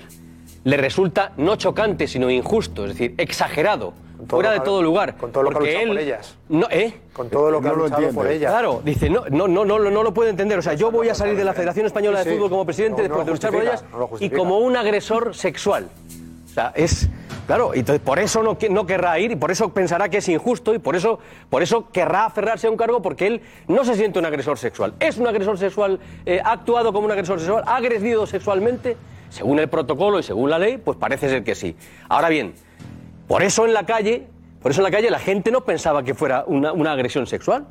le resulta no chocante, sino injusto, es decir, exagerado, fuera de todo lugar. con todo lo que ha él, por ellas. No, ¿eh? Con todo lo que ha luchado por ellas. Claro, dice, no, no, no, no, no lo puede entender. O sea, yo voy a salir de la Federación Española de sí. Fútbol como presidente No, no después de luchar por ellas no y como un agresor sexual. O sea, es. Claro, y entonces por eso no, que- no querrá ir y por eso pensará que es injusto y por eso, por eso querrá aferrarse a un cargo porque él no se siente un agresor sexual. Es un agresor sexual, eh, ha actuado como un agresor sexual, ha agredido sexualmente, según el protocolo y según la ley, pues parece ser que sí. Ahora bien, por eso en la calle, por eso en la calle la gente no pensaba que fuera una agresión sexual.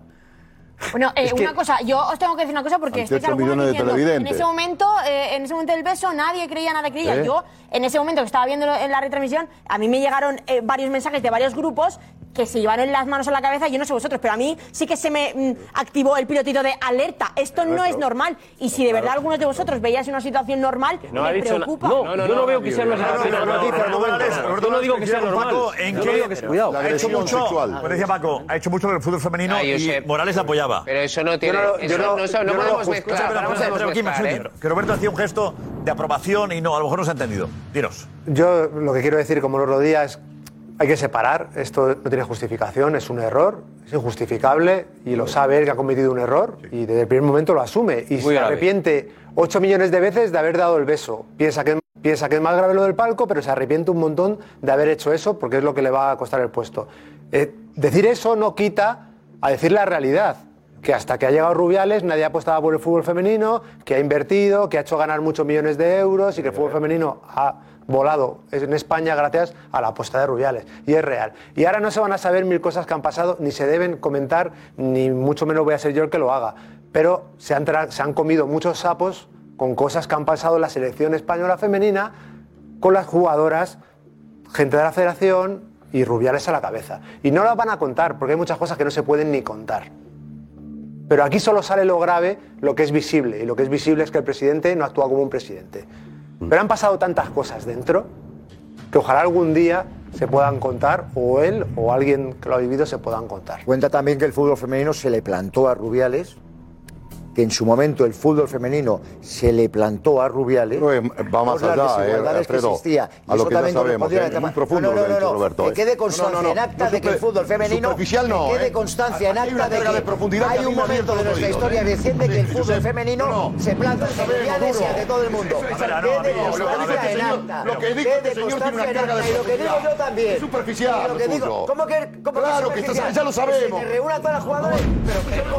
Bueno, eh, que- una cosa, yo os tengo que decir una cosa porque estáis algunos diciendo, en ese momento, eh, en ese momento del beso, nadie creía, nadie creía. ¿Eh? Yo, en ese momento que estaba viendo en la retransmisión, a mí me llegaron eh, varios mensajes de varios grupos que se llevaron las manos a la cabeza, yo no sé vosotros, pero a mí sí que se me mm, activó el pilotito de alerta. Esto no es normal. Y si de verdad algunos de vosotros veíais una situación normal, No ha me dicho na- preocupa. no, yo no veo que sea normal. Yo no digo que sea normal. Paco, ¿en qué? Ha hecho mucho, como decía Paco, ha hecho mucho el fútbol femenino Ah, y. Morales la apoyaba. Pero eso no tiene. no, podemos mezclar. ¿eh? que Roberto hacía un gesto de aprobación y no, a lo mejor no se ha entendido. Dinos. Yo lo que quiero decir, como los rodilla, es hay que separar. Esto no tiene justificación, es un error, es injustificable y lo sabe él que ha cometido un error y desde el primer momento lo asume. Y se arrepiente 8 millones de veces de haber dado el beso. Piensa que, piensa que es más grave lo del palco, pero se arrepiente un montón de haber hecho eso porque es lo que le va a costar el puesto. Eh, decir eso no quita a decir la realidad. Que hasta que ha llegado Rubiales nadie apostaba por el fútbol femenino, que ha invertido, que ha hecho ganar muchos millones de euros y que el fútbol femenino ha volado en España gracias a la apuesta de Rubiales. Y es real. Y ahora no se van a saber mil cosas que han pasado, ni se deben comentar, ni mucho menos voy a ser yo el que lo haga. Pero se han, se han comido muchos sapos con cosas que han pasado en la selección española femenina, con las jugadoras, gente de la federación y Rubiales a la cabeza. Y no las van a contar, porque hay muchas cosas que no se pueden ni contar. Pero aquí solo sale lo grave, lo que es visible. Y lo que es visible es que el presidente no actúa como un presidente. Pero han pasado tantas cosas dentro que ojalá algún día se puedan contar, o él o alguien que lo ha vivido se puedan contar. Cuenta también que el fútbol femenino se le plantó a Rubiales, que en su momento el fútbol femenino se le plantó a Rubiales. va más por las allá, eh, desigualdades que Alfredo, existía. Y a lo eso que ya también sabemos, eh, al tema. muy profundo no, no, lo que ha no, dicho no, Roberto, Que eh. quede No, constancia no, no, en acta no de que el fútbol femenino. no, que quede eh. constancia en acta de que que hay a un me momento de nuestra historia reciente que el fútbol femenino no, no. se planta sabemos, Rubiales y ante todo el mundo. Es- a no, Quede que constancia en acta. lo que dijo este Quede señor tiene una carga de. Y lo que digo yo también. Es superficial, que digo. ¿cómo que, Claro, que que es ya lo sabemos. Que se reúnan todas las jugadoras.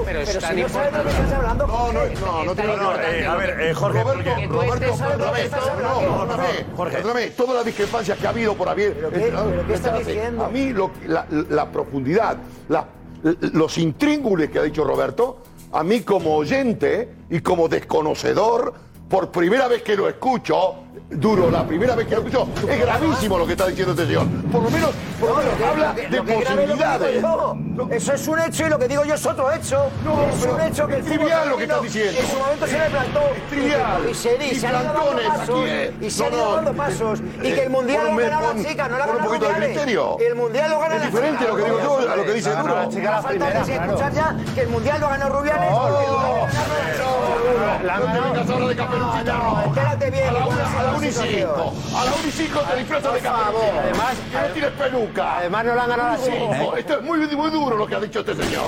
Pero, es si no sabes de lo que estás hablando. No, no, no, no tan no, no, eh, a ver, eh, Jorge, Roberto, porque- Roberto, no, perdóname, Jorge. perdóname, todas las discrepancias que ha habido por haber. ¿Pero qué- pero qué estás diciendo? A mí lo- la, la profundidad, la- los intríngules que ha dicho Roberto, a mí como oyente y como desconocedor, por primera vez que lo escucho, duro, la primera vez que lo escucho, es gravísimo lo que está diciendo este señor. Por lo menos, por lo menos habla de que que posibilidades. yo. Eso es un hecho y lo que digo yo es otro hecho. No, es un hecho que es el trivial lo que estás diciendo. En su momento se le plantó. Es trivial. Y se, y Y se han ido dando pasos. eh. Y se han No, ido no, dando eh, pasos. Y eh, que el mundial lo ponme- gana la pon- chica, no la pon un poquito de criterio. El mundial lo gana Es la diferente chica. lo que digo yo a lo que dice No, no, Duro. la la falta es escuchar ya que el mundial lo ganó Rubiales. No, no, no te vengas ahora de caperucita, no. Espérate bien. La, ¿cuál una- es a la la la Unicinco te disfrazas de caperucita. Además- que no tienes peluca. Además no le han ganado la duro. Esto es muy, muy duro lo que ha dicho este señor.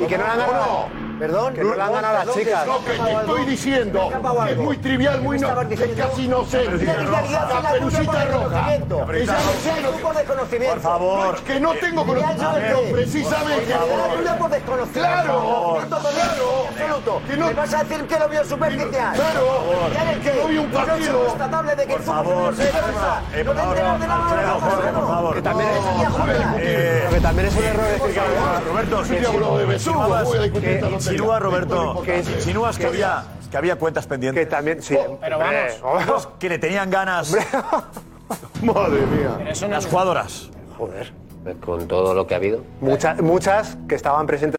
Y que no le han ganado. Perdón. Que no le han ganado las chicas. Lo que te estoy diciendo que es muy trivial, muy no, casi inocente. La la por roja. Ella no sé por desconocimiento. Por favor. que no tengo conocimiento. precisamente. La tuya por desconocimiento. Claro, claro. absoluto. Que no- Me vas a decir que lo vio superficial. Claro. ¿Ya ves Que no vi un partido. De que Por favor, se eh, por favor, por. Que también es. Eh, pero que también es un error decir que Roberto, tontería. insinúa, Roberto, que insinúas que había, que había cuentas pendientes. que también, sí. Pero hombre, vamos, que le tenían ganas Madre mía. las jugadoras. Joder. Con todo lo que ha habido. Muchas, muchas que estaban presentes.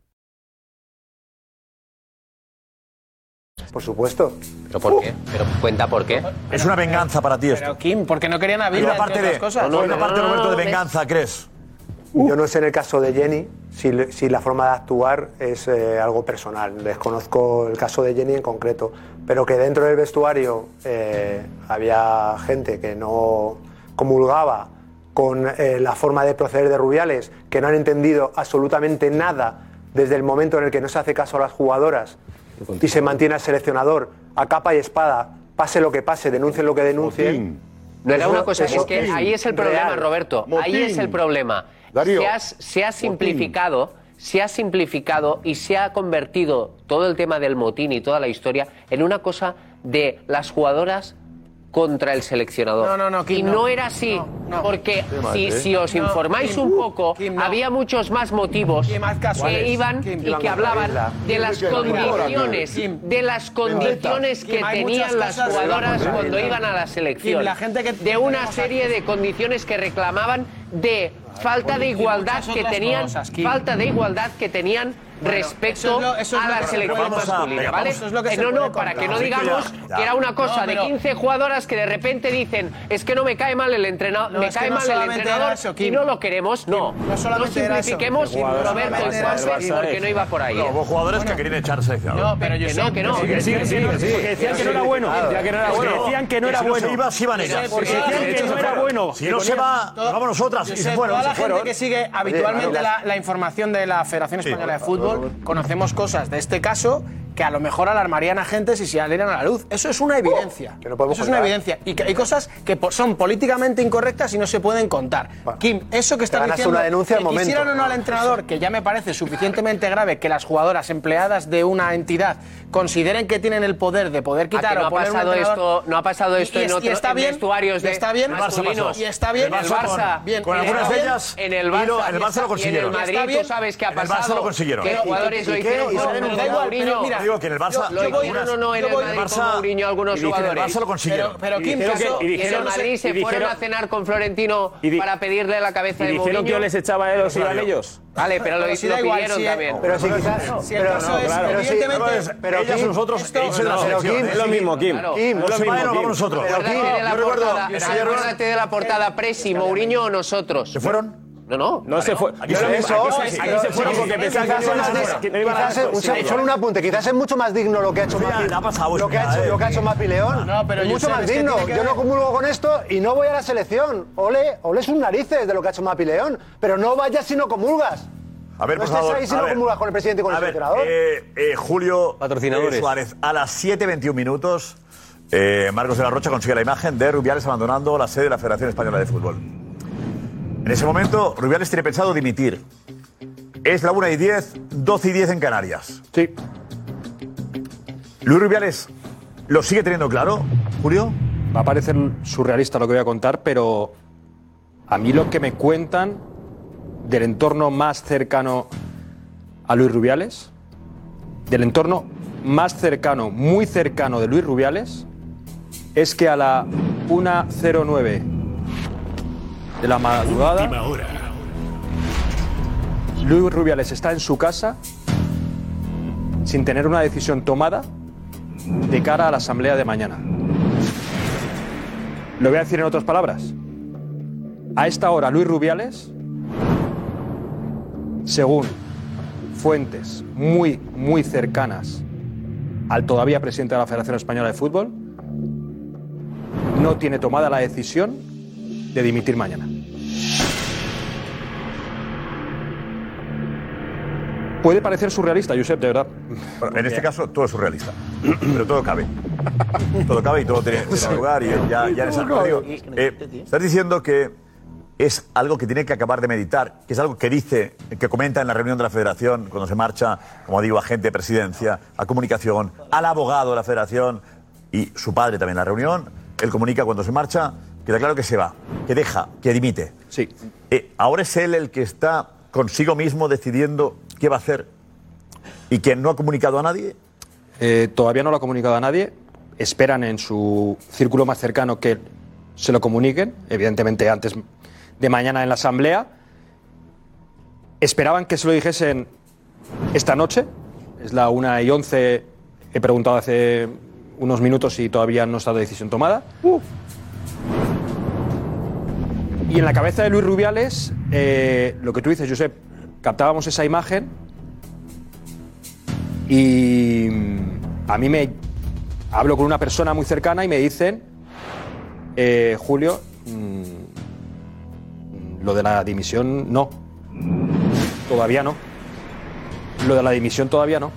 Por supuesto. ¿Pero por qué? ¿Pero cuenta por qué? Es una venganza para ti esto. Pero Kim, ¿por qué no querían a Hay Vila, una entre parte otras de, cosas? hay una parte, Roberto, de venganza, ¿crees? Yo no sé en el caso de Jenny si, si la forma de actuar es eh, algo personal. Desconozco el caso de Jenny en concreto, pero que dentro del vestuario eh, había gente que no comulgaba con eh, la forma de proceder de Rubiales, que no han entendido absolutamente nada desde el momento en el que no se hace caso a las jugadoras y se mantiene al seleccionador a capa y espada, pase lo que pase, denuncien lo que denuncien. No era una cosa, es que ahí es el problema, Real. Roberto. Ahí es el problema. Darío. Se ha, se ha simplificado, se ha simplificado y se ha convertido todo el tema del motín y toda la historia en una cosa de las jugadoras contra el seleccionador. No, no, no, Kim, y no. no, era así, porque si, ¿eh? si os No, informáis Kim, un poco, Kim, no. había muchos más motivos caso. que iban Kim, y que hablaban de las Kim, condiciones, Kim. de las condiciones que tenían las jugadoras cuando iban a la selección. Kim, la gente que de una serie de condiciones que reclamaban de falta de igualdad que tenían, falta de igualdad que tenían Bueno, respecto eso es lo- eso es a la selección a- masculina, ¿vale? eso es lo que Eh, se no, puede no, para que no digamos Sí, que ya, que era una cosa No, de pero- 15 jugadoras que de repente dicen, es que no me cae mal el entrenador, No, me cae no mal el entrenador eso, y no lo queremos, no. no solamente simplifiquemos Roberto solamente y porque no iba por ahí. No, ¿eh? hubo jugadores que querían echar seleccionador. No, pero yo Que sé- no, que no. Sí, que sí, que sí, que sí. Porque decían que no era bueno. Decían que no era bueno. Decían que no era si bueno. se iba, se iban ellas. Porque decían que no era bueno. Si no se va, vamos nosotras. Y se fueron, toda la gente que sigue habitualmente la información de la Federación Española de Fútbol, conocemos cosas de este caso que a lo mejor alarmarían a gente si se salieran a la luz. Eso es una evidencia. podemos Eso es una evidencia. Y que hay cosas que son políticamente incorrectas y no se pueden contar. Kim, eso que estás diciendo, una denuncia que al momento. quisieran o no al entrenador, que ya me parece suficientemente grave que las jugadoras empleadas de una entidad consideren que tienen el poder de poder ¿A que quitar no o ha poner un pasado entrenador? esto, no ha pasado esto Y- y en, es- y otro, está en bien, vestuarios y de está bien, masculinos? y está bien, en el Barça, bien, con algunas de ellas, en el y Barça, lo- en el Barça lo y en consiguieron. el Madrid tú sabes qué ha En el Barça pasado. lo consiguieron. Que jugadores lo hicieron mira, Digo que en el Barça. No en el Madrid Barça- con Mourinho algunos y dije, en el jugadores. Barça lo consiguieron. Pero- pero Y Kim, dijeron caso- que- Y en el dijeron- Madrid se y fueron a cenar con Florentino y di- para pedirle la cabeza ¿Y de dijeron que yo les echaba a iban ellos? Vale, pero lo, Pero si lo da igual, pidieron si- también. Pero si quizás. Si el caso es, evidentemente, Pero ellas nosotros, ellos pero. Kim, Es lo mismo, Kim. Kim, lo mismo, nosotros. Acuérdate de la portada Presi, Mourinho o nosotros. ¿Se fueron? No, no. No se fue. Aquí se- fueron porque pensaban que Solo un apunte, quizás es mucho más digno lo que ha hecho Mapi- pasado lo que ha hecho, eh. Mapi León. Mucho más digno. Yo no comulgo con esto y no voy a la selección. Ole, ole sus narices de lo que ha hecho Mapi León. Pero no vayas si no comulgas. A ver, no por estés favor. ahí si a no ver. comulgas con el presidente y con A el ver, seleccionador. eh, eh, Julio Patrocinadores. eh, Suárez, a las 7.21 minutos, eh, Marcos de la Rocha consigue la imagen de Rubiales abandonando la sede de la Federación Española de Fútbol. En ese momento, Rubiales tiene pensado dimitir. Es la 1 y 10, 12 y 10 en Canarias. Sí. Luis Rubiales lo sigue teniendo claro, Julio. Va a parecer surrealista lo que voy a contar, pero a mí lo que me cuentan del entorno más cercano a Luis Rubiales, del entorno más cercano, muy cercano de Luis Rubiales, es que a la 1.09 de la madrugada, Luis Rubiales está en su casa sin tener una decisión tomada de cara a la asamblea de mañana. Lo voy a decir en otras palabras. A esta hora, Luis Rubiales, según fuentes muy, muy cercanas al todavía presidente de la Federación Española de Fútbol, no tiene tomada la decisión de dimitir mañana. Puede parecer surrealista, Josep, de verdad. Bueno, en este caso, todo es surrealista. Pero todo cabe. Todo cabe y todo tiene, tiene lugar. Y ya, ya en esa- digo, eh, estás diciendo que es algo que tiene que acabar de meditar, que es algo que dice, que comenta en la reunión de la federación, cuando se marcha, como digo, a gente de presidencia, a comunicación, al abogado de la federación y su padre también en la reunión. Él comunica cuando se marcha, queda claro que se va, que deja, que dimite. Sí. Eh, ahora es él el que está consigo mismo decidiendo qué va a hacer y que no ha comunicado a nadie. Eh, todavía no lo ha comunicado a nadie. Esperan en su círculo más cercano que se lo comuniquen, evidentemente antes de mañana en la asamblea. Esperaban que se lo dijesen esta noche. Es la 1 y 11. He preguntado hace unos minutos y todavía no está la decisión tomada. Y en la cabeza de Luis Rubiales, eh, lo que tú dices, Josep, captábamos esa imagen y mm, a mí me hablo con una persona muy cercana y me dicen, eh, Julio, mm, lo de la dimisión no. Todavía no. Lo de la dimisión todavía no.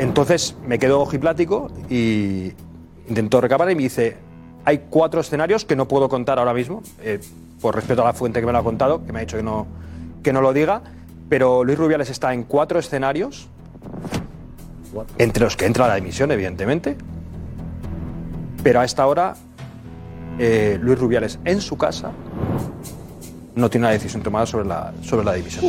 Entonces me quedo ojiplático y intento recabar y me dice, hay cuatro escenarios que no puedo contar ahora mismo, eh, por respeto a la fuente que me lo ha contado, que me ha dicho que no, que no lo diga, pero Luis Rubiales está en cuatro escenarios, entre los que entra la dimisión, evidentemente, pero a esta hora eh, Luis Rubiales en su casa no tiene una decisión tomada sobre la, sobre la dimisión.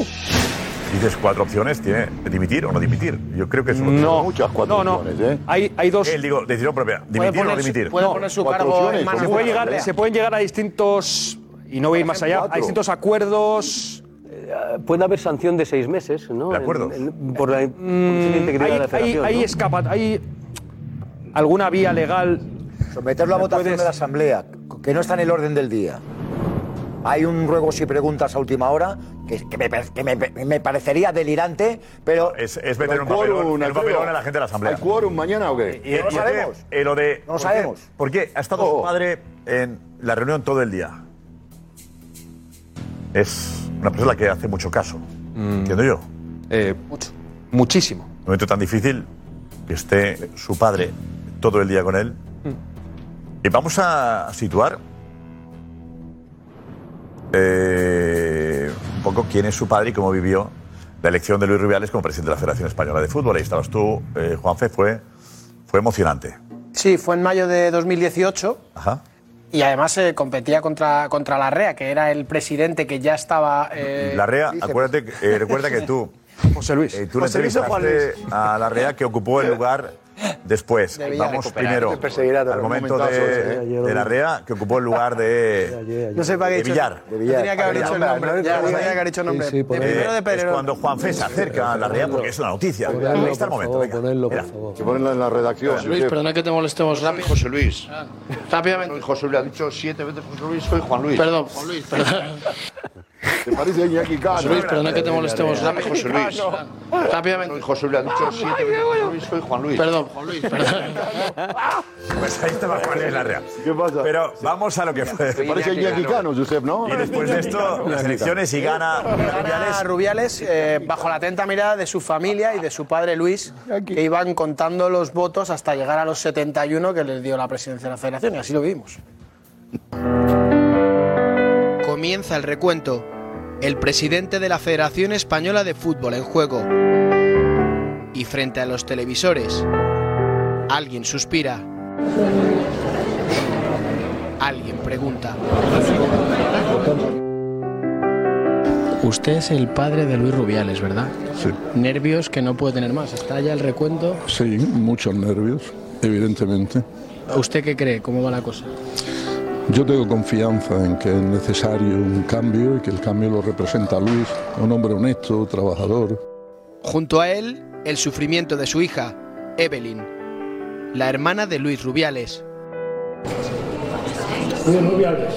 Dices cuatro opciones, tiene dimitir o no dimitir. Yo creo que tiene No, muchas cuatro no, no. opciones, ¿eh? Hay, hay dos. Él, digo, decisión propia. ¿Dimitir o no dimitir? puede poner su cargo opciones, en manos se, puede llegar, se pueden llegar a distintos. Y no voy a ir más allá, a Cuatro. distintos acuerdos. Puede haber sanción de seis meses, ¿no? De acuerdo. En- en- por la, la integridad de la hay, hay, hay ¿no? escapa- hay alguna vía legal. Someterlo a ¿Me votación puedes- de la Asamblea, que no está en el orden del día. Hay un ruego si preguntas a última hora que, que me, que me- me parecería delirante, pero. Es, es meter un papelón, en un papelón a la gente de la Asamblea. ¿Hay quórum mañana o qué? Y, No lo sabemos. eh, lo de, No lo ¿por qué- sabemos. ¿Por qué ha estado su padre en la reunión todo el día? Es una persona que hace mucho caso. Entiendo yo. mucho. Muchísimo. Un momento tan difícil que esté su padre todo el día con él. Y vamos a situar eh, un poco quién es su padre y cómo vivió la elección de Luis Rubiales como presidente de la Federación Española de Fútbol. Ahí estabas tú, eh, Juanfe, fue, fue emocionante. Sí, fue en mayo de 2018 Ajá. y además eh, competía contra, contra Larrea, que era el presidente que ya estaba... eh, La REA, acuérdate, eh, recuerda que tú, José Luis, tú le José Luis Juan entrevistaste a la REA que ocupó el lugar después. Vamos primero al momento de, ¿eh? de la REA que ocupó el lugar de, No sé para de Villar. No tenía que haber dicho el nombre. Ya, no tenía que haber dicho el nombre. Sí, sí, de ponedlo. primero de Es cuando Juanfe se acerca a la REA porque es una noticia. Ahí está el momento. Que ponerlo en la redacción. José Luis, perdona que te molestemos rápido. José Luis. Rápidamente. José Luis ha dicho siete veces José Luis, soy Juan Luis. Perdón, Juan Luis, perdón. ¿Te parece Iñaki Cano? José Luis, perdona que te molestemos rápido. José Luis. Rápidamente. José Luis ha dicho siete veces José Luis, soy Juan Luis. Perdón, Juan Luis, perdón. Pues ahí estaba Juan en la REA. ¿Qué pasa? Pero vamos a lo que fue. Te parece Iñaki Cano, Josep, ¿no? Y después de esto, las elecciones y gana Gana Rubiales eh, bajo la atenta mirada de su familia y de su padre Luis, que iban contando los votos hasta llegar a los 71 que les dio la presidencia de la federación, y así lo vimos. Comienza el recuento. El presidente de la Federación Española de Fútbol en juego. Y frente a los televisores, alguien suspira. Alguien pregunta. Usted es el padre de Luis Rubiales, ¿verdad? Sí. Nervios que no puede tener más. Está ya el recuento. Sí, muchos nervios, evidentemente. ¿Usted qué cree? ¿Cómo va la cosa? Yo tengo confianza en que es necesario un cambio y que el cambio lo representa Luis, un hombre honesto, trabajador. Junto a él, el sufrimiento de su hija, Evelyn, la hermana de Luis Rubiales. Luis Rubiales.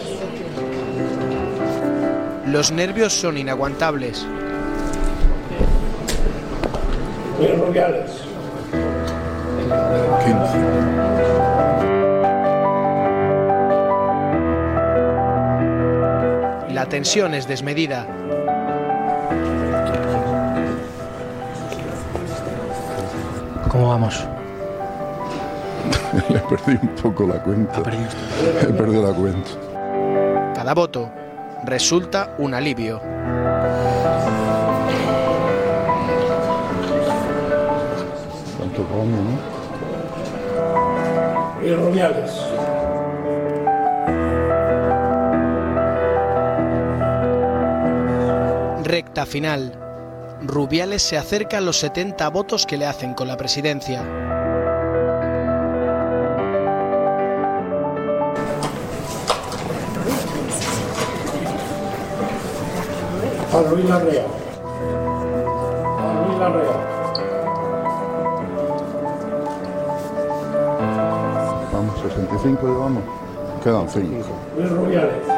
Los nervios son inaguantables. Luis Rubiales. La tensión es desmedida. ¿Cómo vamos? Le perdí un poco la cuenta. He perdido la cuenta. Cada voto resulta un alivio. Tanto como, ¿no? Luis Rubiales. Recta final. Rubiales se acerca a los 70 votos que le hacen con la presidencia. Juan Luis Larrea. Juan Luis Larrea. Vamos, 65 llevamos. Quedan 5. Luis Rubiales.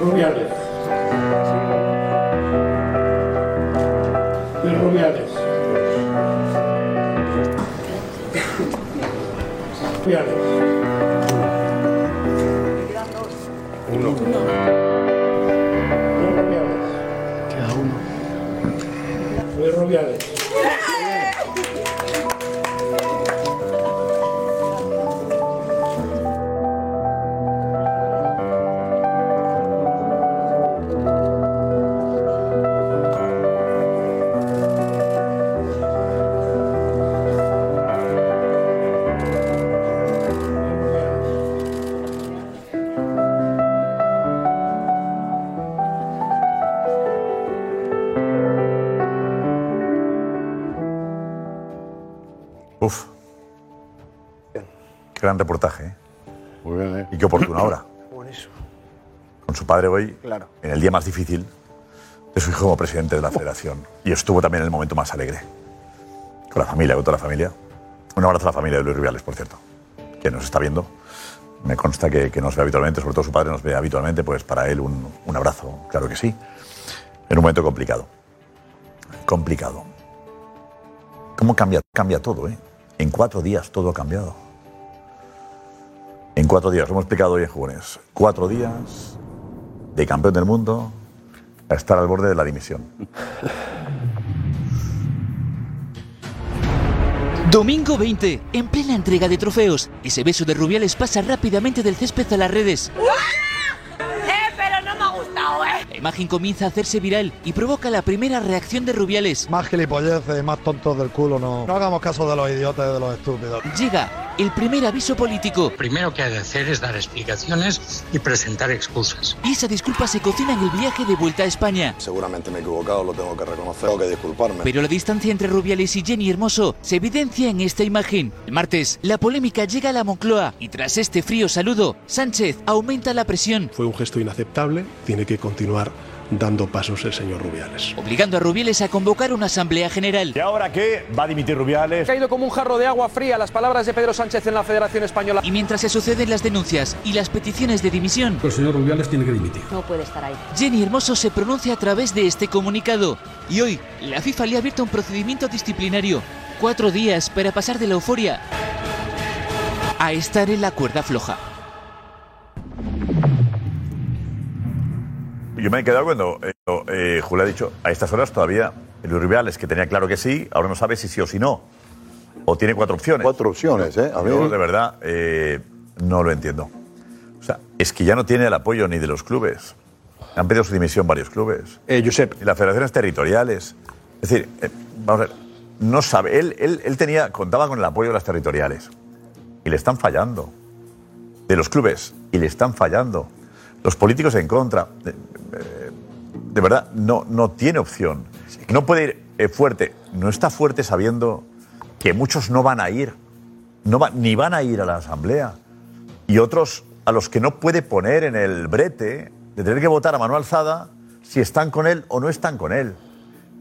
Luis Rubiales. Luis padre hoy, Claro. en el día más difícil de su hijo como presidente de la federación. Y estuvo también en el momento más alegre. Con la familia, con toda la familia. Un abrazo a la familia de Luis Rubiales, por cierto, que nos está viendo. Me consta que, que nos ve habitualmente, sobre todo su padre nos ve habitualmente, pues para él un, un abrazo, claro que sí. En un momento complicado. Complicado. ¿Cómo cambia, cambia todo, eh? En cuatro días todo ha cambiado. En cuatro días, lo hemos explicado hoy en Jóvenes. Cuatro días de campeón del mundo a estar al borde de la dimisión. Domingo 20, en plena entrega de trofeos. Ese beso de Rubiales pasa rápidamente del césped a las redes. Eh, pero no me ha gustado, eh. La imagen comienza a hacerse viral y provoca la primera reacción de Rubiales. Más gilipolleces, más tontos del culo, no. No hagamos caso de los idiotas y de los estúpidos. Llega el primer aviso político. Primero que hay que hacer es dar explicaciones y presentar excusas. Y esa disculpa se cocina en el viaje de vuelta a España. Seguramente me he equivocado, lo tengo que reconocer, tengo que disculparme. Pero la distancia entre Rubiales y Jenny Hermoso se evidencia en esta imagen. El martes, la polémica llega a la Moncloa y tras este frío saludo, Sánchez aumenta la presión, Fue un gesto inaceptable, tiene que continuar dando pasos el señor Rubiales. obligando a Rubiales a convocar una asamblea general. ¿Y ahora qué? ¿Va a dimitir Rubiales? Ha caído como un jarro de agua fría las palabras de Pedro Sánchez en la Federación Española. Y mientras se suceden las denuncias y las peticiones de dimisión, El señor Rubiales tiene que dimitir. No puede estar ahí. Jenny Hermoso se pronuncia a través de este comunicado. Y hoy, la FIFA le ha abierto un procedimiento disciplinario. Cuatro días para pasar de la euforia a estar en la cuerda floja. Yo me he quedado cuando eh, eh, Julio ha dicho, a estas horas todavía Luis Rubiales, que tenía claro que sí, ahora no sabe si sí o si no. O tiene cuatro opciones. Cuatro opciones, ¿eh? A mí- Yo, de verdad, eh, no lo entiendo. O sea, es que ya no tiene el apoyo ni de los clubes. Han pedido su dimisión varios clubes. Eh, Josep. Y las federaciones territoriales. Es decir, eh, vamos a ver, no sabe. Él, él, él tenía, contaba con el apoyo de las territoriales. Y le están fallando. De los clubes. Y le están fallando. Los políticos en contra. De, eh, de verdad, no, no tiene opción. No puede ir eh, fuerte. No está fuerte sabiendo que muchos no van a ir. No va- ni van a ir a la asamblea. Y otros a los que no puede poner en el brete de tener que votar a mano alzada si están con él o no están con él.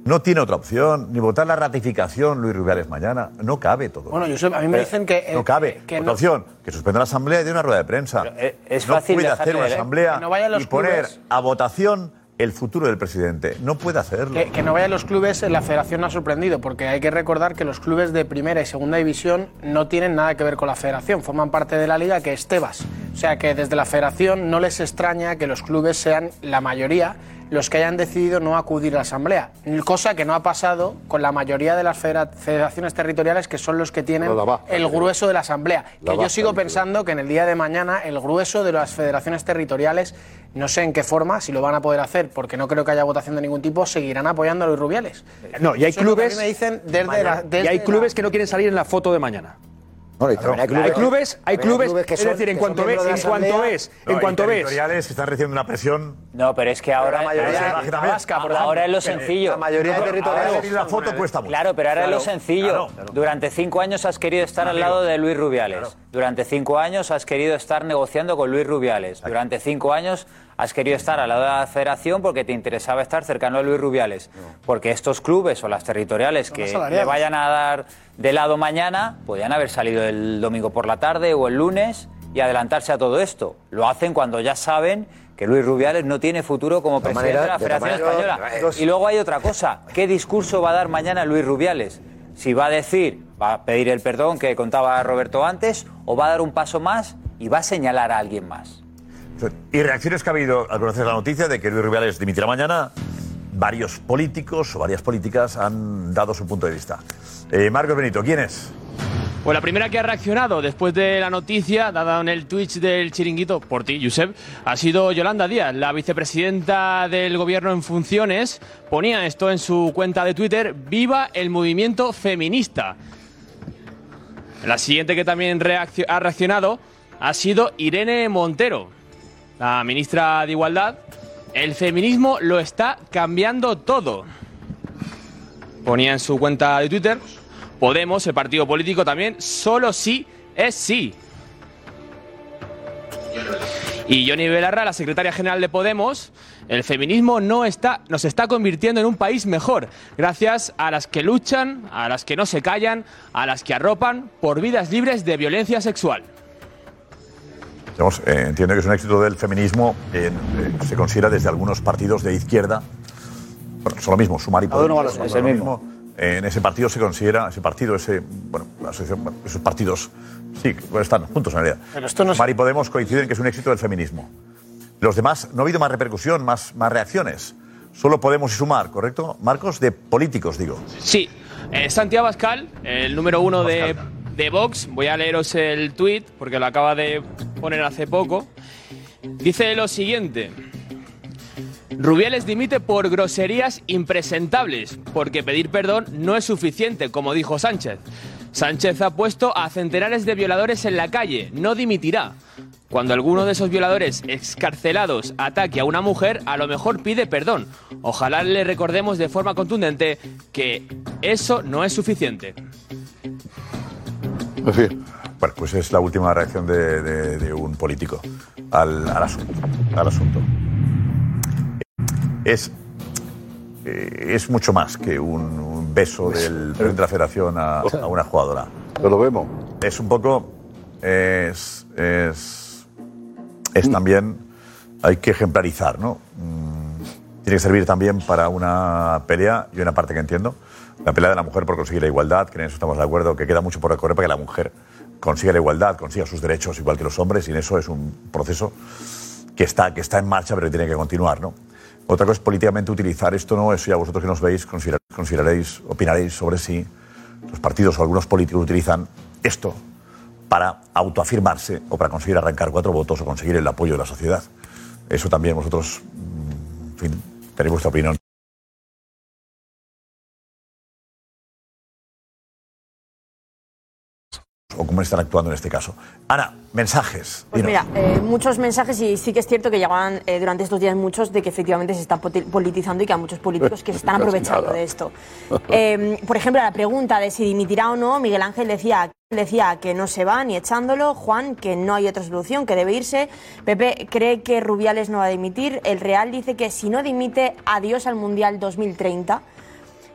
No tiene otra opción, ni votar la ratificación Luis Rubiales mañana. No cabe todo. Bueno, Josep, a mí me Eh, dicen que. eh, no cabe. que otra no- opción, que suspenda la asamblea y dé una rueda de prensa. es no fácil puede hacer una asamblea no y poner clubes. a votación el futuro del presidente. No puede hacerlo. Que, que no vayan los clubes, la federación no ha sorprendido, porque hay que recordar que los clubes de primera y segunda división no tienen nada que ver con la federación, forman parte de la liga que es Tebas. O sea que desde la federación no les extraña que los clubes sean la mayoría los que hayan decidido no acudir a la asamblea, cosa que no ha pasado con la mayoría de las federa- federaciones territoriales que son los que tienen No, el grueso de la asamblea. La Que yo sigo pensando que en el día de mañana el grueso de las federaciones territoriales, no sé en qué forma, si lo van a poder hacer, porque no creo que haya votación de ningún tipo, seguirán apoyando a los Rubiales. No, y hay Eso clubes. me dicen desde la- y hay la- clubes que no quieren salir en la foto de mañana. Bueno, y también hay clubes, hay clubes, hay también clubes, que es son- decir, en cuanto ves, en cuanto ves, No, en cuanto ves. que están recibiendo una presión. No, pero es que ahora, la mayoría- ahora, la vasca, por ahora es lo sencillo. La mayoría de territoriales- la foto cuesta mucho. Claro, pero ahora es lo sencillo. Durante cinco años has querido estar al lado de Luis Rubiales. Durante cinco años has querido estar negociando con Luis Rubiales. Durante cinco años has querido estar al lado de la federación porque te interesaba estar cercano a Luis Rubiales. Porque estos clubes o las territoriales que le vayan a dar de lado mañana podían haber salido el domingo por la tarde o el lunes y adelantarse a todo esto. Lo hacen cuando ya saben que Luis Rubiales no tiene futuro como presidente de la de Federación Española. Y luego hay otra cosa. ¿Qué discurso va a dar mañana Luis Rubiales? Si va a decir, va a pedir el perdón que contaba Roberto antes, o va a dar un paso más y va a señalar a alguien más. Y reacciones que ha habido al conocer la noticia de que Luis Rubiales dimitirá mañana, varios políticos o varias políticas han dado su punto de vista. Eh, Marcos Benito, ¿quién es? Pues la primera que ha reaccionado después de la noticia dada en el Twitch del chiringuito por ti, Josep, ha sido Yolanda Díaz, la vicepresidenta del gobierno en funciones. Ponía esto en su cuenta de Twitter, viva el movimiento feminista. La siguiente que también ha reaccionado ha sido Irene Montero, la ministra de Igualdad. El feminismo lo está cambiando todo. Ponía en su cuenta de Twitter, Podemos, el partido político también, solo sí es sí. Y Johnny Belarra, la secretaria general de Podemos, el feminismo no está, nos está convirtiendo en un país mejor, gracias a las que luchan, a las que no se callan, a las que arropan por vidas libres de violencia sexual. Digamos, eh, entiendo que es un éxito del feminismo, eh, eh, se considera desde algunos partidos de izquierda, bueno, son lo mismo, Sumar y son suyo. lo mismo. Eh, en ese partido se considera, ese partido, ese, bueno, la asociación, bueno, esos partidos, sí, bueno, están juntos en realidad. Pero esto no Sumar y Podemos coinciden que es un éxito del feminismo. Los demás, no ha habido más repercusión, más, más reacciones. Solo Podemos y Sumar, ¿correcto? Marcos, de políticos, digo. Sí, eh, Santiago Abascal, el número uno de, de Vox, voy a leeros el tuit porque lo acaba de poner hace poco. Dice lo siguiente. Rubiales dimite por groserías impresentables, porque pedir perdón no es suficiente, como dijo Sánchez. Sánchez ha puesto a centenares de violadores en la calle, no dimitirá. Cuando alguno de esos violadores excarcelados ataque a una mujer, a lo mejor pide perdón. Ojalá le recordemos de forma contundente que eso no es suficiente. Bueno, pues es la última reacción de, de- de un político al, al asunto. Al asunto. Es, eh, es mucho más que un, un beso del presidente de la federación a, a una jugadora. Pero lo vemos. Es un poco. Es. Es, es también. Hay que ejemplarizar, ¿no? Tiene que servir también para una pelea, y una parte que entiendo, la pelea de la mujer por conseguir la igualdad, que en eso estamos de acuerdo, que queda mucho por recorrer para que la mujer consiga la igualdad, consiga sus derechos igual que los hombres, y en eso es un proceso que está, que está en marcha, pero que tiene que continuar, ¿no? Otra cosa es políticamente utilizar esto, ¿no? Eso ya vosotros que nos veis considerar- consideraréis, opinaréis sobre si los partidos o algunos políticos utilizan esto para autoafirmarse o para conseguir arrancar cuatro votos o conseguir el apoyo de la sociedad. Eso también vosotros, mm, tenéis vuestra opinión. O cómo están actuando en este caso. Ana, mensajes. Pues mira, eh, muchos mensajes y sí que es cierto que llegaban eh, durante estos días muchos de que efectivamente se está politizando y que hay muchos políticos que se están aprovechando de esto. Eh, por ejemplo, a la pregunta de si dimitirá o no, Miguel Ángel decía, decía que no se va ni echándolo, Juan que no hay otra solución, que debe irse, Pepe cree que Rubiales no va a dimitir, el Real dice que si no dimite, adiós al Mundial 2030.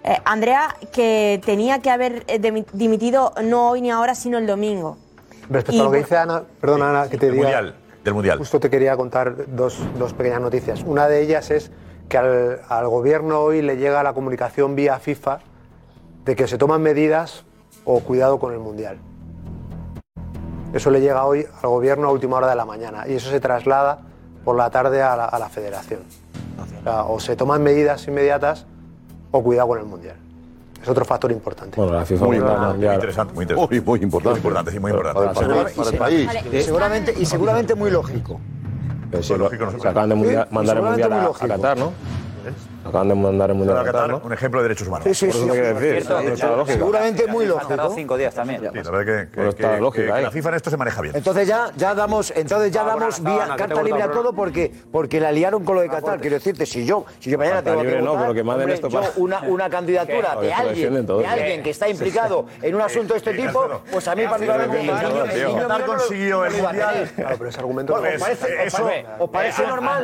Eh, Andrea, que tenía que haber eh, dimitido no hoy ni ahora, sino el domingo. Respecto Y a lo que dice Ana, perdona Ana, que te Del diga. Mundial, del Mundial. Justo te quería contar dos, dos pequeñas noticias. Una de ellas es que al, al gobierno hoy le llega la comunicación vía FIFA de que se toman medidas o cuidado con el Mundial. Eso le llega hoy al gobierno a última hora de la mañana y eso se traslada por la tarde a la, a la federación. O, sea, o se toman medidas inmediatas o cuidado con el Mundial. Es otro factor importante. Bueno, la FIFA Muy, importante, muy interesante, muy interesante. Muy, muy importante. Muy importante, sí, muy importante. Para, para el país. Y seguramente, y seguramente muy lógico. Pero sí, lógico, no se acaban de mundial- mandar el mundial a, muy a. Qatar, ¿no? Acaban de mandar el mundial Qatar, ¿no? Un ejemplo de derechos humanos. Sí, sí, Por eso sí. te decir. Cierto, no lógico. Seguramente muy Ha tardado lógico. cinco días también. Sí, la verdad que, que- Bueno, está que- lógica que ahí. la FIFA en esto se maneja bien. Entonces ya, ya damos, entonces ya damos vía no, no, carta libre a todo porque, porque la liaron con lo de Qatar. Quiero decirte, si yo, si yo mañana tengo libre que no, votar, pero que manden esto yo para- una, una candidatura de alguien, de alguien que está implicado en un asunto de este tipo, pues a mí particularmente Qatar no consiguió no el Mundial. Claro, pero ese argumento Bueno, ¿os parece, eh, os parece- eso, os parece eh, normal?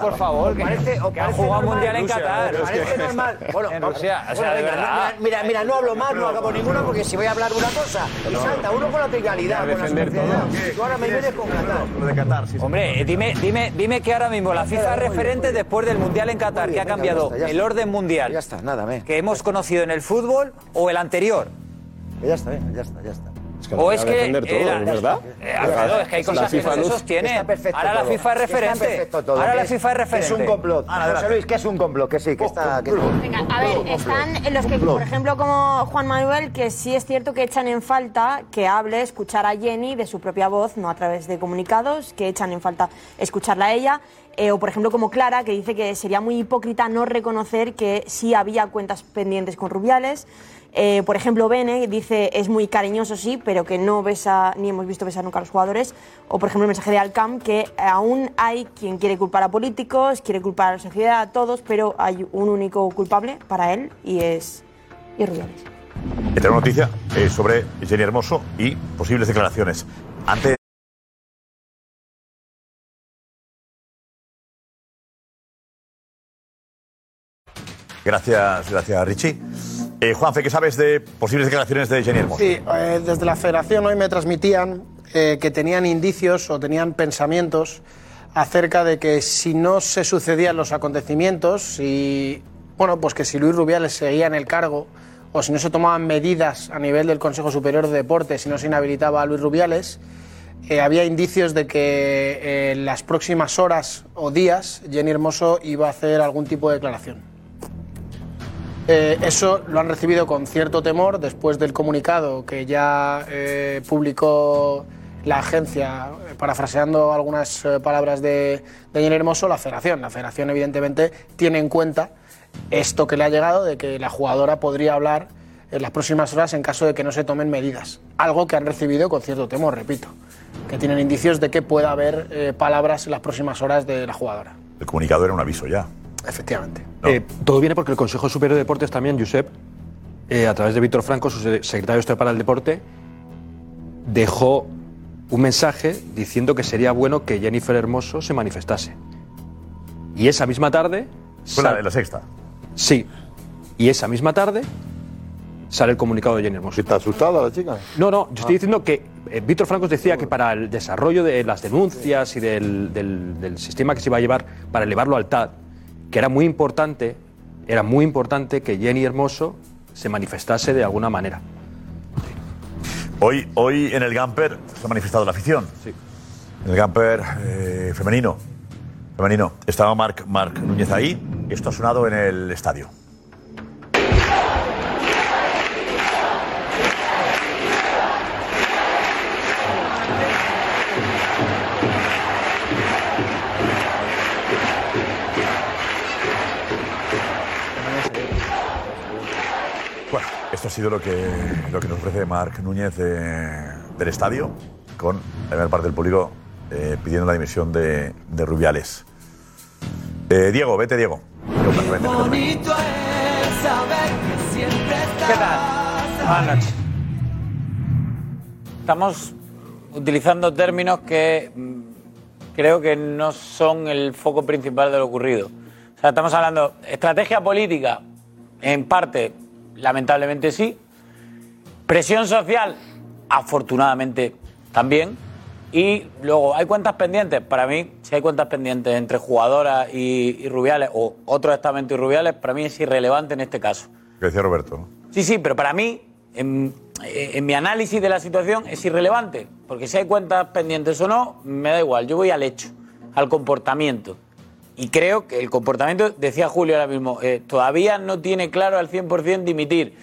por favor, ¿Os parece, os que ha parece jugado normal? mundial en Qatar. ¿Os parece normal? Bueno, En Rusia, o sea, bueno, de venga, verdad. no- mira, mira, no hablo más, no acabo ninguna porque si voy a hablar una cosa y salta uno con la trivialidad, con la superficialidad. Tú ahora me vienes con Qatar. Lo de Qatar, sí. Hombre, dime, dime, dime que ahora mismo la FIFA es referente después del Mundial en Qatar, que ha cambiado el orden mundial Ya está, nada, que hemos conocido en el fútbol o el anterior. Ya está, ya está, ya está. Es que O es que defender todo, era- ¿es verdad? Eh, Alfredo, es que hay La cosas que FIFA no se sostienen. Está Ahora la. FIFA es está referente. Ahora la es- FIFA es referente. Es un complot. José Luis, que es un complot, que sí, que está... que- Venga, a ver, están los que, por ejemplo, como Juan Manuel, que sí es cierto que echan en falta que hable, escuchar a Jenny de su propia voz, no a través de comunicados, que echan en falta escucharla a ella. Eh, o, por ejemplo, como Clara, que dice que sería muy hipócrita no reconocer que sí había cuentas pendientes con Rubiales. Eh, por ejemplo, Bene dice es muy cariñoso, sí, pero que no besa, ni hemos visto besar nunca a los jugadores. O, por ejemplo, el mensaje de Alcam, que aún hay quien quiere culpar a políticos, quiere culpar a la sociedad, a todos, pero hay un único culpable para él y es, y es Rubiales. Tengo noticia eh, sobre Jenny Hermoso y posibles declaraciones. Antes Gracias, gracias Richie. Eh, Juanfe, ¿qué sabes de posibles declaraciones de Jenny Hermoso? Sí, eh, desde la federación hoy me transmitían eh, que tenían indicios o tenían pensamientos acerca de que si no se sucedían los acontecimientos y bueno, pues que si Luis Rubiales seguía en el cargo o si no se tomaban medidas a nivel del Consejo Superior de Deportes, si no se inhabilitaba a Luis Rubiales, eh, había indicios de que en las próximas horas o días Jenny Hermoso iba a hacer algún tipo de declaración. Eh, eso lo han recibido con cierto temor después del comunicado que ya eh, publicó la agencia, parafraseando algunas eh, palabras de, Jenny Hermoso, la federación. La federación evidentemente tiene en cuenta esto que le ha llegado de que la jugadora podría hablar en las próximas horas en caso de que no se tomen medidas. Algo que han recibido con cierto temor, repito, que tienen indicios de que pueda haber palabras en las próximas horas de la jugadora. El comunicado era un aviso ya. Efectivamente. Eh, todo viene porque el Consejo Superior de Deportes también, Josep, eh, a través de Víctor Franco, su se- secretario de Estado para el Deporte, dejó un mensaje diciendo que sería bueno que Jennifer Hermoso se manifestase. Y esa misma tarde... Fue la, sal- la sexta. Sí. Y esa misma tarde sale el comunicado de Jenny Hermoso. ¿Está asustada la chica? No, no, yo estoy diciendo que eh, Víctor Francos decía que para el desarrollo de las denuncias y del, del- del sistema que se iba a llevar para elevarlo al TAD, que era muy importante, era muy importante que Jenny Hermoso se manifestase de alguna manera. Hoy, hoy en el Gamper se ha manifestado la afición. Sí. En el Gamper eh, femenino. Femenino. Estaba Marc, Marc Núñez ahí. Esto ha sonado en el estadio. Esto ha sido lo que, lo que nos ofrece Marc Núñez de- del estadio, con la primera parte del público eh, pidiendo la dimisión de, de Rubiales. Eh, Diego, vete, Diego. ¿Qué tal? Buenas noches. Estamos utilizando términos que mm, creo que no son el foco principal de lo ocurrido. O sea, estamos hablando estrategia política, en parte, lamentablemente sí. Presión social, afortunadamente también. Y luego, ¿hay cuentas pendientes? Para mí, si hay cuentas pendientes entre jugadoras y, y Rubiales, o otro estamento y Rubiales, para mí es irrelevante en este caso. Que decía Roberto. Sí, sí, pero para mí, en, en mi análisis de la situación, es irrelevante. Porque si hay cuentas pendientes o no, me da igual. Yo voy al hecho, al comportamiento. Y creo que el comportamiento, decía Julio ahora mismo, eh, todavía no tiene claro al 100% dimitir.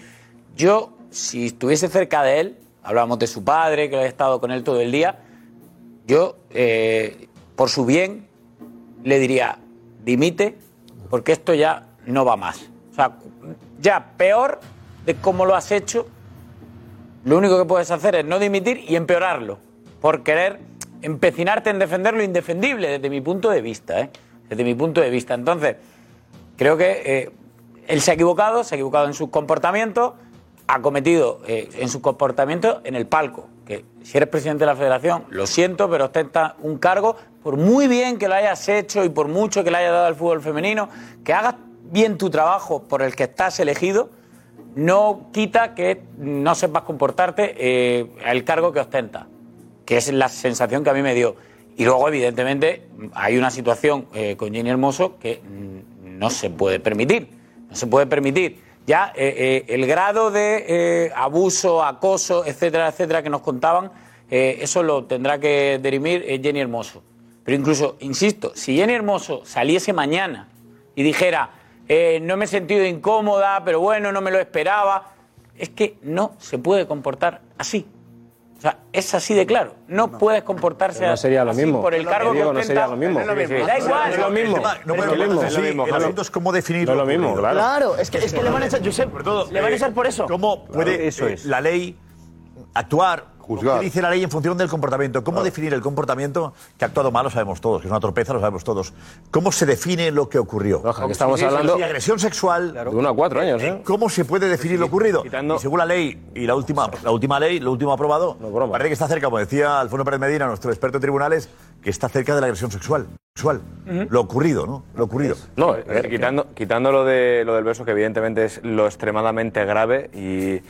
Yo, si estuviese cerca de él, hablábamos de su padre, que he estado con él todo el día, yo, eh, por su bien, le diría, dimite, porque esto ya no va más. O sea, ya peor de cómo lo has hecho, lo único que puedes hacer es no dimitir y empeorarlo, por querer empecinarte en defender lo indefendible, desde mi punto de vista, ¿eh? Desde mi punto de vista. Entonces, creo que eh, él se ha equivocado, se ha equivocado en su comportamiento, ha cometido eh, en su comportamiento en el palco. Que si eres presidente de la federación, lo siento, pero ostenta un cargo, por muy bien que lo hayas hecho y por mucho que le hayas dado al fútbol femenino, que hagas bien tu trabajo por el que estás elegido, no quita que no sepas comportarte eh, al cargo que ostenta, que es la sensación que a mí me dio. Y luego, evidentemente, hay una situación eh, con Jenny Hermoso que mm, no se puede permitir. No se puede permitir. Ya eh, eh, el grado de abuso, acoso, etcétera, etcétera, que nos contaban, eso lo tendrá que dirimir eh, Jenny Hermoso. Pero incluso, insisto, si Jenny Hermoso saliese mañana y dijera, no me he sentido incómoda, pero bueno, no me lo esperaba, es que no se puede comportar así. O sea, es así de claro. No, puedes comportarse Pero no sería lo así mismo. por el cargo Diego, que no sería ostenta. lo mismo. No es lo mismo. Sí, sí. Da igual. Es lo mismo. No Es podemos lo mismo, mismo, El claro. asunto es cómo definir No es lo mismo, claro. Claro, es que, es que le van a echar, Josep, le van a echar por eso. ¿Cómo puede eso eh, la ley actuar? Juzgar. ¿Qué dice la ley en función del comportamiento? ¿Cómo definir el comportamiento que ha actuado mal? Lo sabemos todos, que es una torpeza, lo sabemos todos. ¿Cómo se define lo que ocurrió? que estamos Sí, hablando- sí, agresión sexual. De uno a cuatro años, ¿eh? ¿Cómo se puede definir lo ocurrido? Y según la ley y la última, la última ley, lo último aprobado, parece que está cerca, como decía Alfonso Pérez Medina, nuestro experto en tribunales, que está cerca de la agresión sexual. Usual. Lo ocurrido, ¿no? Lo ocurrido. No, ver, quitando, quitando lo, de, lo del beso, que evidentemente es lo extremadamente grave y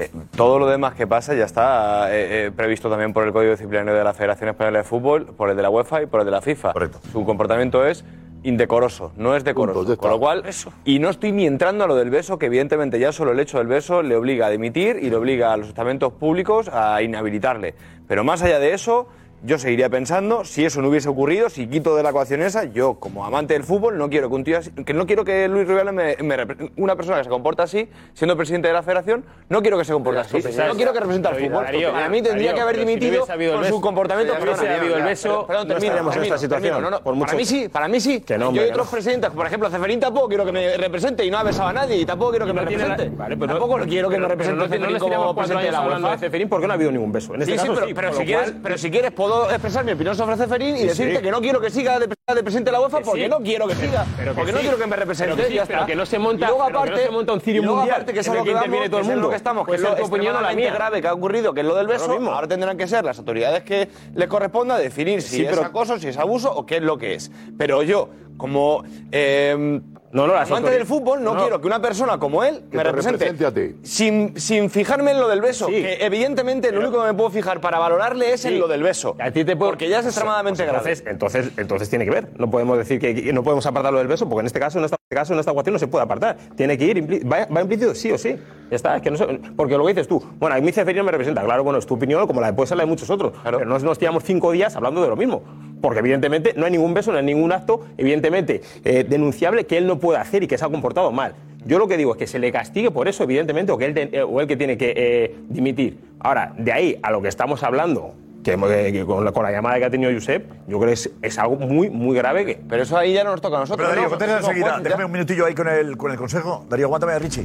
eh, todo lo demás que pasa ya está eh, eh, previsto también por el Código Disciplinario de la Federación Española de Fútbol, por el de la UEFA y por el de la FIFA. Correcto. Su comportamiento es indecoroso, no es decoroso. Con lo cual, y no estoy ni entrando a lo del beso, que evidentemente ya solo el hecho del beso le obliga a dimitir y le obliga a los estamentos públicos a inhabilitarle. Pero más allá de eso, yo seguiría pensando, si eso no hubiese ocurrido, si quito de la ecuación esa, yo como amante del fútbol no quiero que un tío así- que no quiero que Luis Rubiales me, me repre- una persona que se comporta así, siendo presidente de la Federación, no quiero que se comporte así. No quiero que represente al fútbol. A mí tendría que haber dimitido por su comportamiento. Perdona, perdón, no termino, termino, esta situación. termino. No, no, Por para mí sí, para mí sí. Que no, yo que otros presidentes, por ejemplo, Ceferín tampoco quiero que me represente y no ha besado a nadie y tampoco quiero que me represente. Tampoco quiero que me represente Ceferín como presidente de la UEFA. Ceferín porque no ha habido ningún beso. En este sí, caso pero, sí, pero con si quieres, cual- pero si quieres puedo expresar mi opinión sobre Ceferín y Sí, decirte sí. que no quiero que siga de, de presidente de la UEFA Que porque sí. no quiero que siga, Pero que porque no quiero que me represente. Pero que pero que no se monta- y luego que no aparte, se monta un cirio mundial aparte que es en lo que que interviene vamos, todo el que es en lo mundo. que estamos, que Puede es lo extremadamente mía. grave que ha ocurrido, que es lo del beso. Mismo. Ahora tendrán que ser las autoridades que le corresponda definir si es acoso, si es abuso o qué es lo que es. Pero yo, como eh, No, no, las amante del fútbol, no, No. quiero que una persona como él Que me te represente. represente a ti. Sin, sin fijarme en lo del beso, Sí. que evidentemente lo único que me puedo fijar para valorarle es Sí. en lo del beso. A ti te puedo- Porque ya es extremadamente Pues grave. entonces, entonces, entonces tiene que ver. No podemos decir que, que no podemos apartarlo del beso, porque en este caso, en este caso, en esta ecuación no se puede apartar. Tiene que ir, impli- va, va implícito sí o sí. Ya está, es que no sé, porque lo que dices tú, bueno, a mí Ceferino me representa, claro, bueno, es tu opinión, como la de puede ser la de muchos otros. Pero no nos tiramos cinco días hablando de lo mismo. Porque evidentemente no hay ningún beso, no hay ningún acto, evidentemente, eh, denunciable que él no pueda hacer y que se ha comportado mal. Yo lo que digo es que se le castigue por eso, evidentemente, o que él, te- eh, o él que tiene que eh, dimitir. Ahora, de ahí a lo que estamos hablando, que, eh, que con, la, con la llamada que ha tenido Josep, yo creo que es, es algo muy, muy grave. Que, Pero eso ahí ya no nos toca a nosotros. Pero Darío, ¿no? enseguida. jueces. Déjame un minutillo ahí con el, con el consejo. Darío, aguántame a Richie.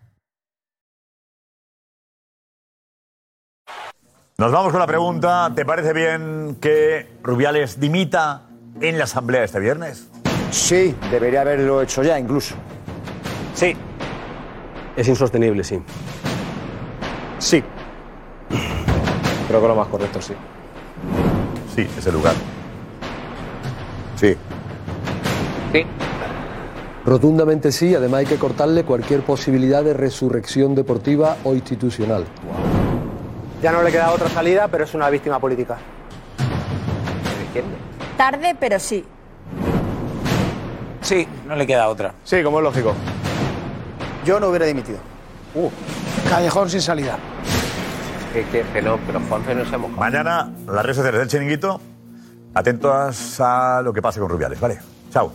Nos vamos con la pregunta. ¿Te parece bien que Rubiales dimita en la asamblea este viernes? Sí, debería haberlo hecho ya incluso. Sí. Es insostenible, sí. Sí. Creo que lo más correcto, sí. Sí, es el lugar. Sí. Sí. Rotundamente sí, además hay que cortarle cualquier posibilidad de resurrección deportiva o institucional. Ya no le queda otra salida, pero es una víctima política. Tarde, pero sí. Sí, no le queda otra. Sí, como es lógico. Yo no hubiera dimitido. Uh, Callejón sin salida. Que, que, que no, pero Juanfe no se mojado. Mañana, las redes sociales del Chiringuito, atentos a lo que pase con Rubiales, ¿vale? Chao.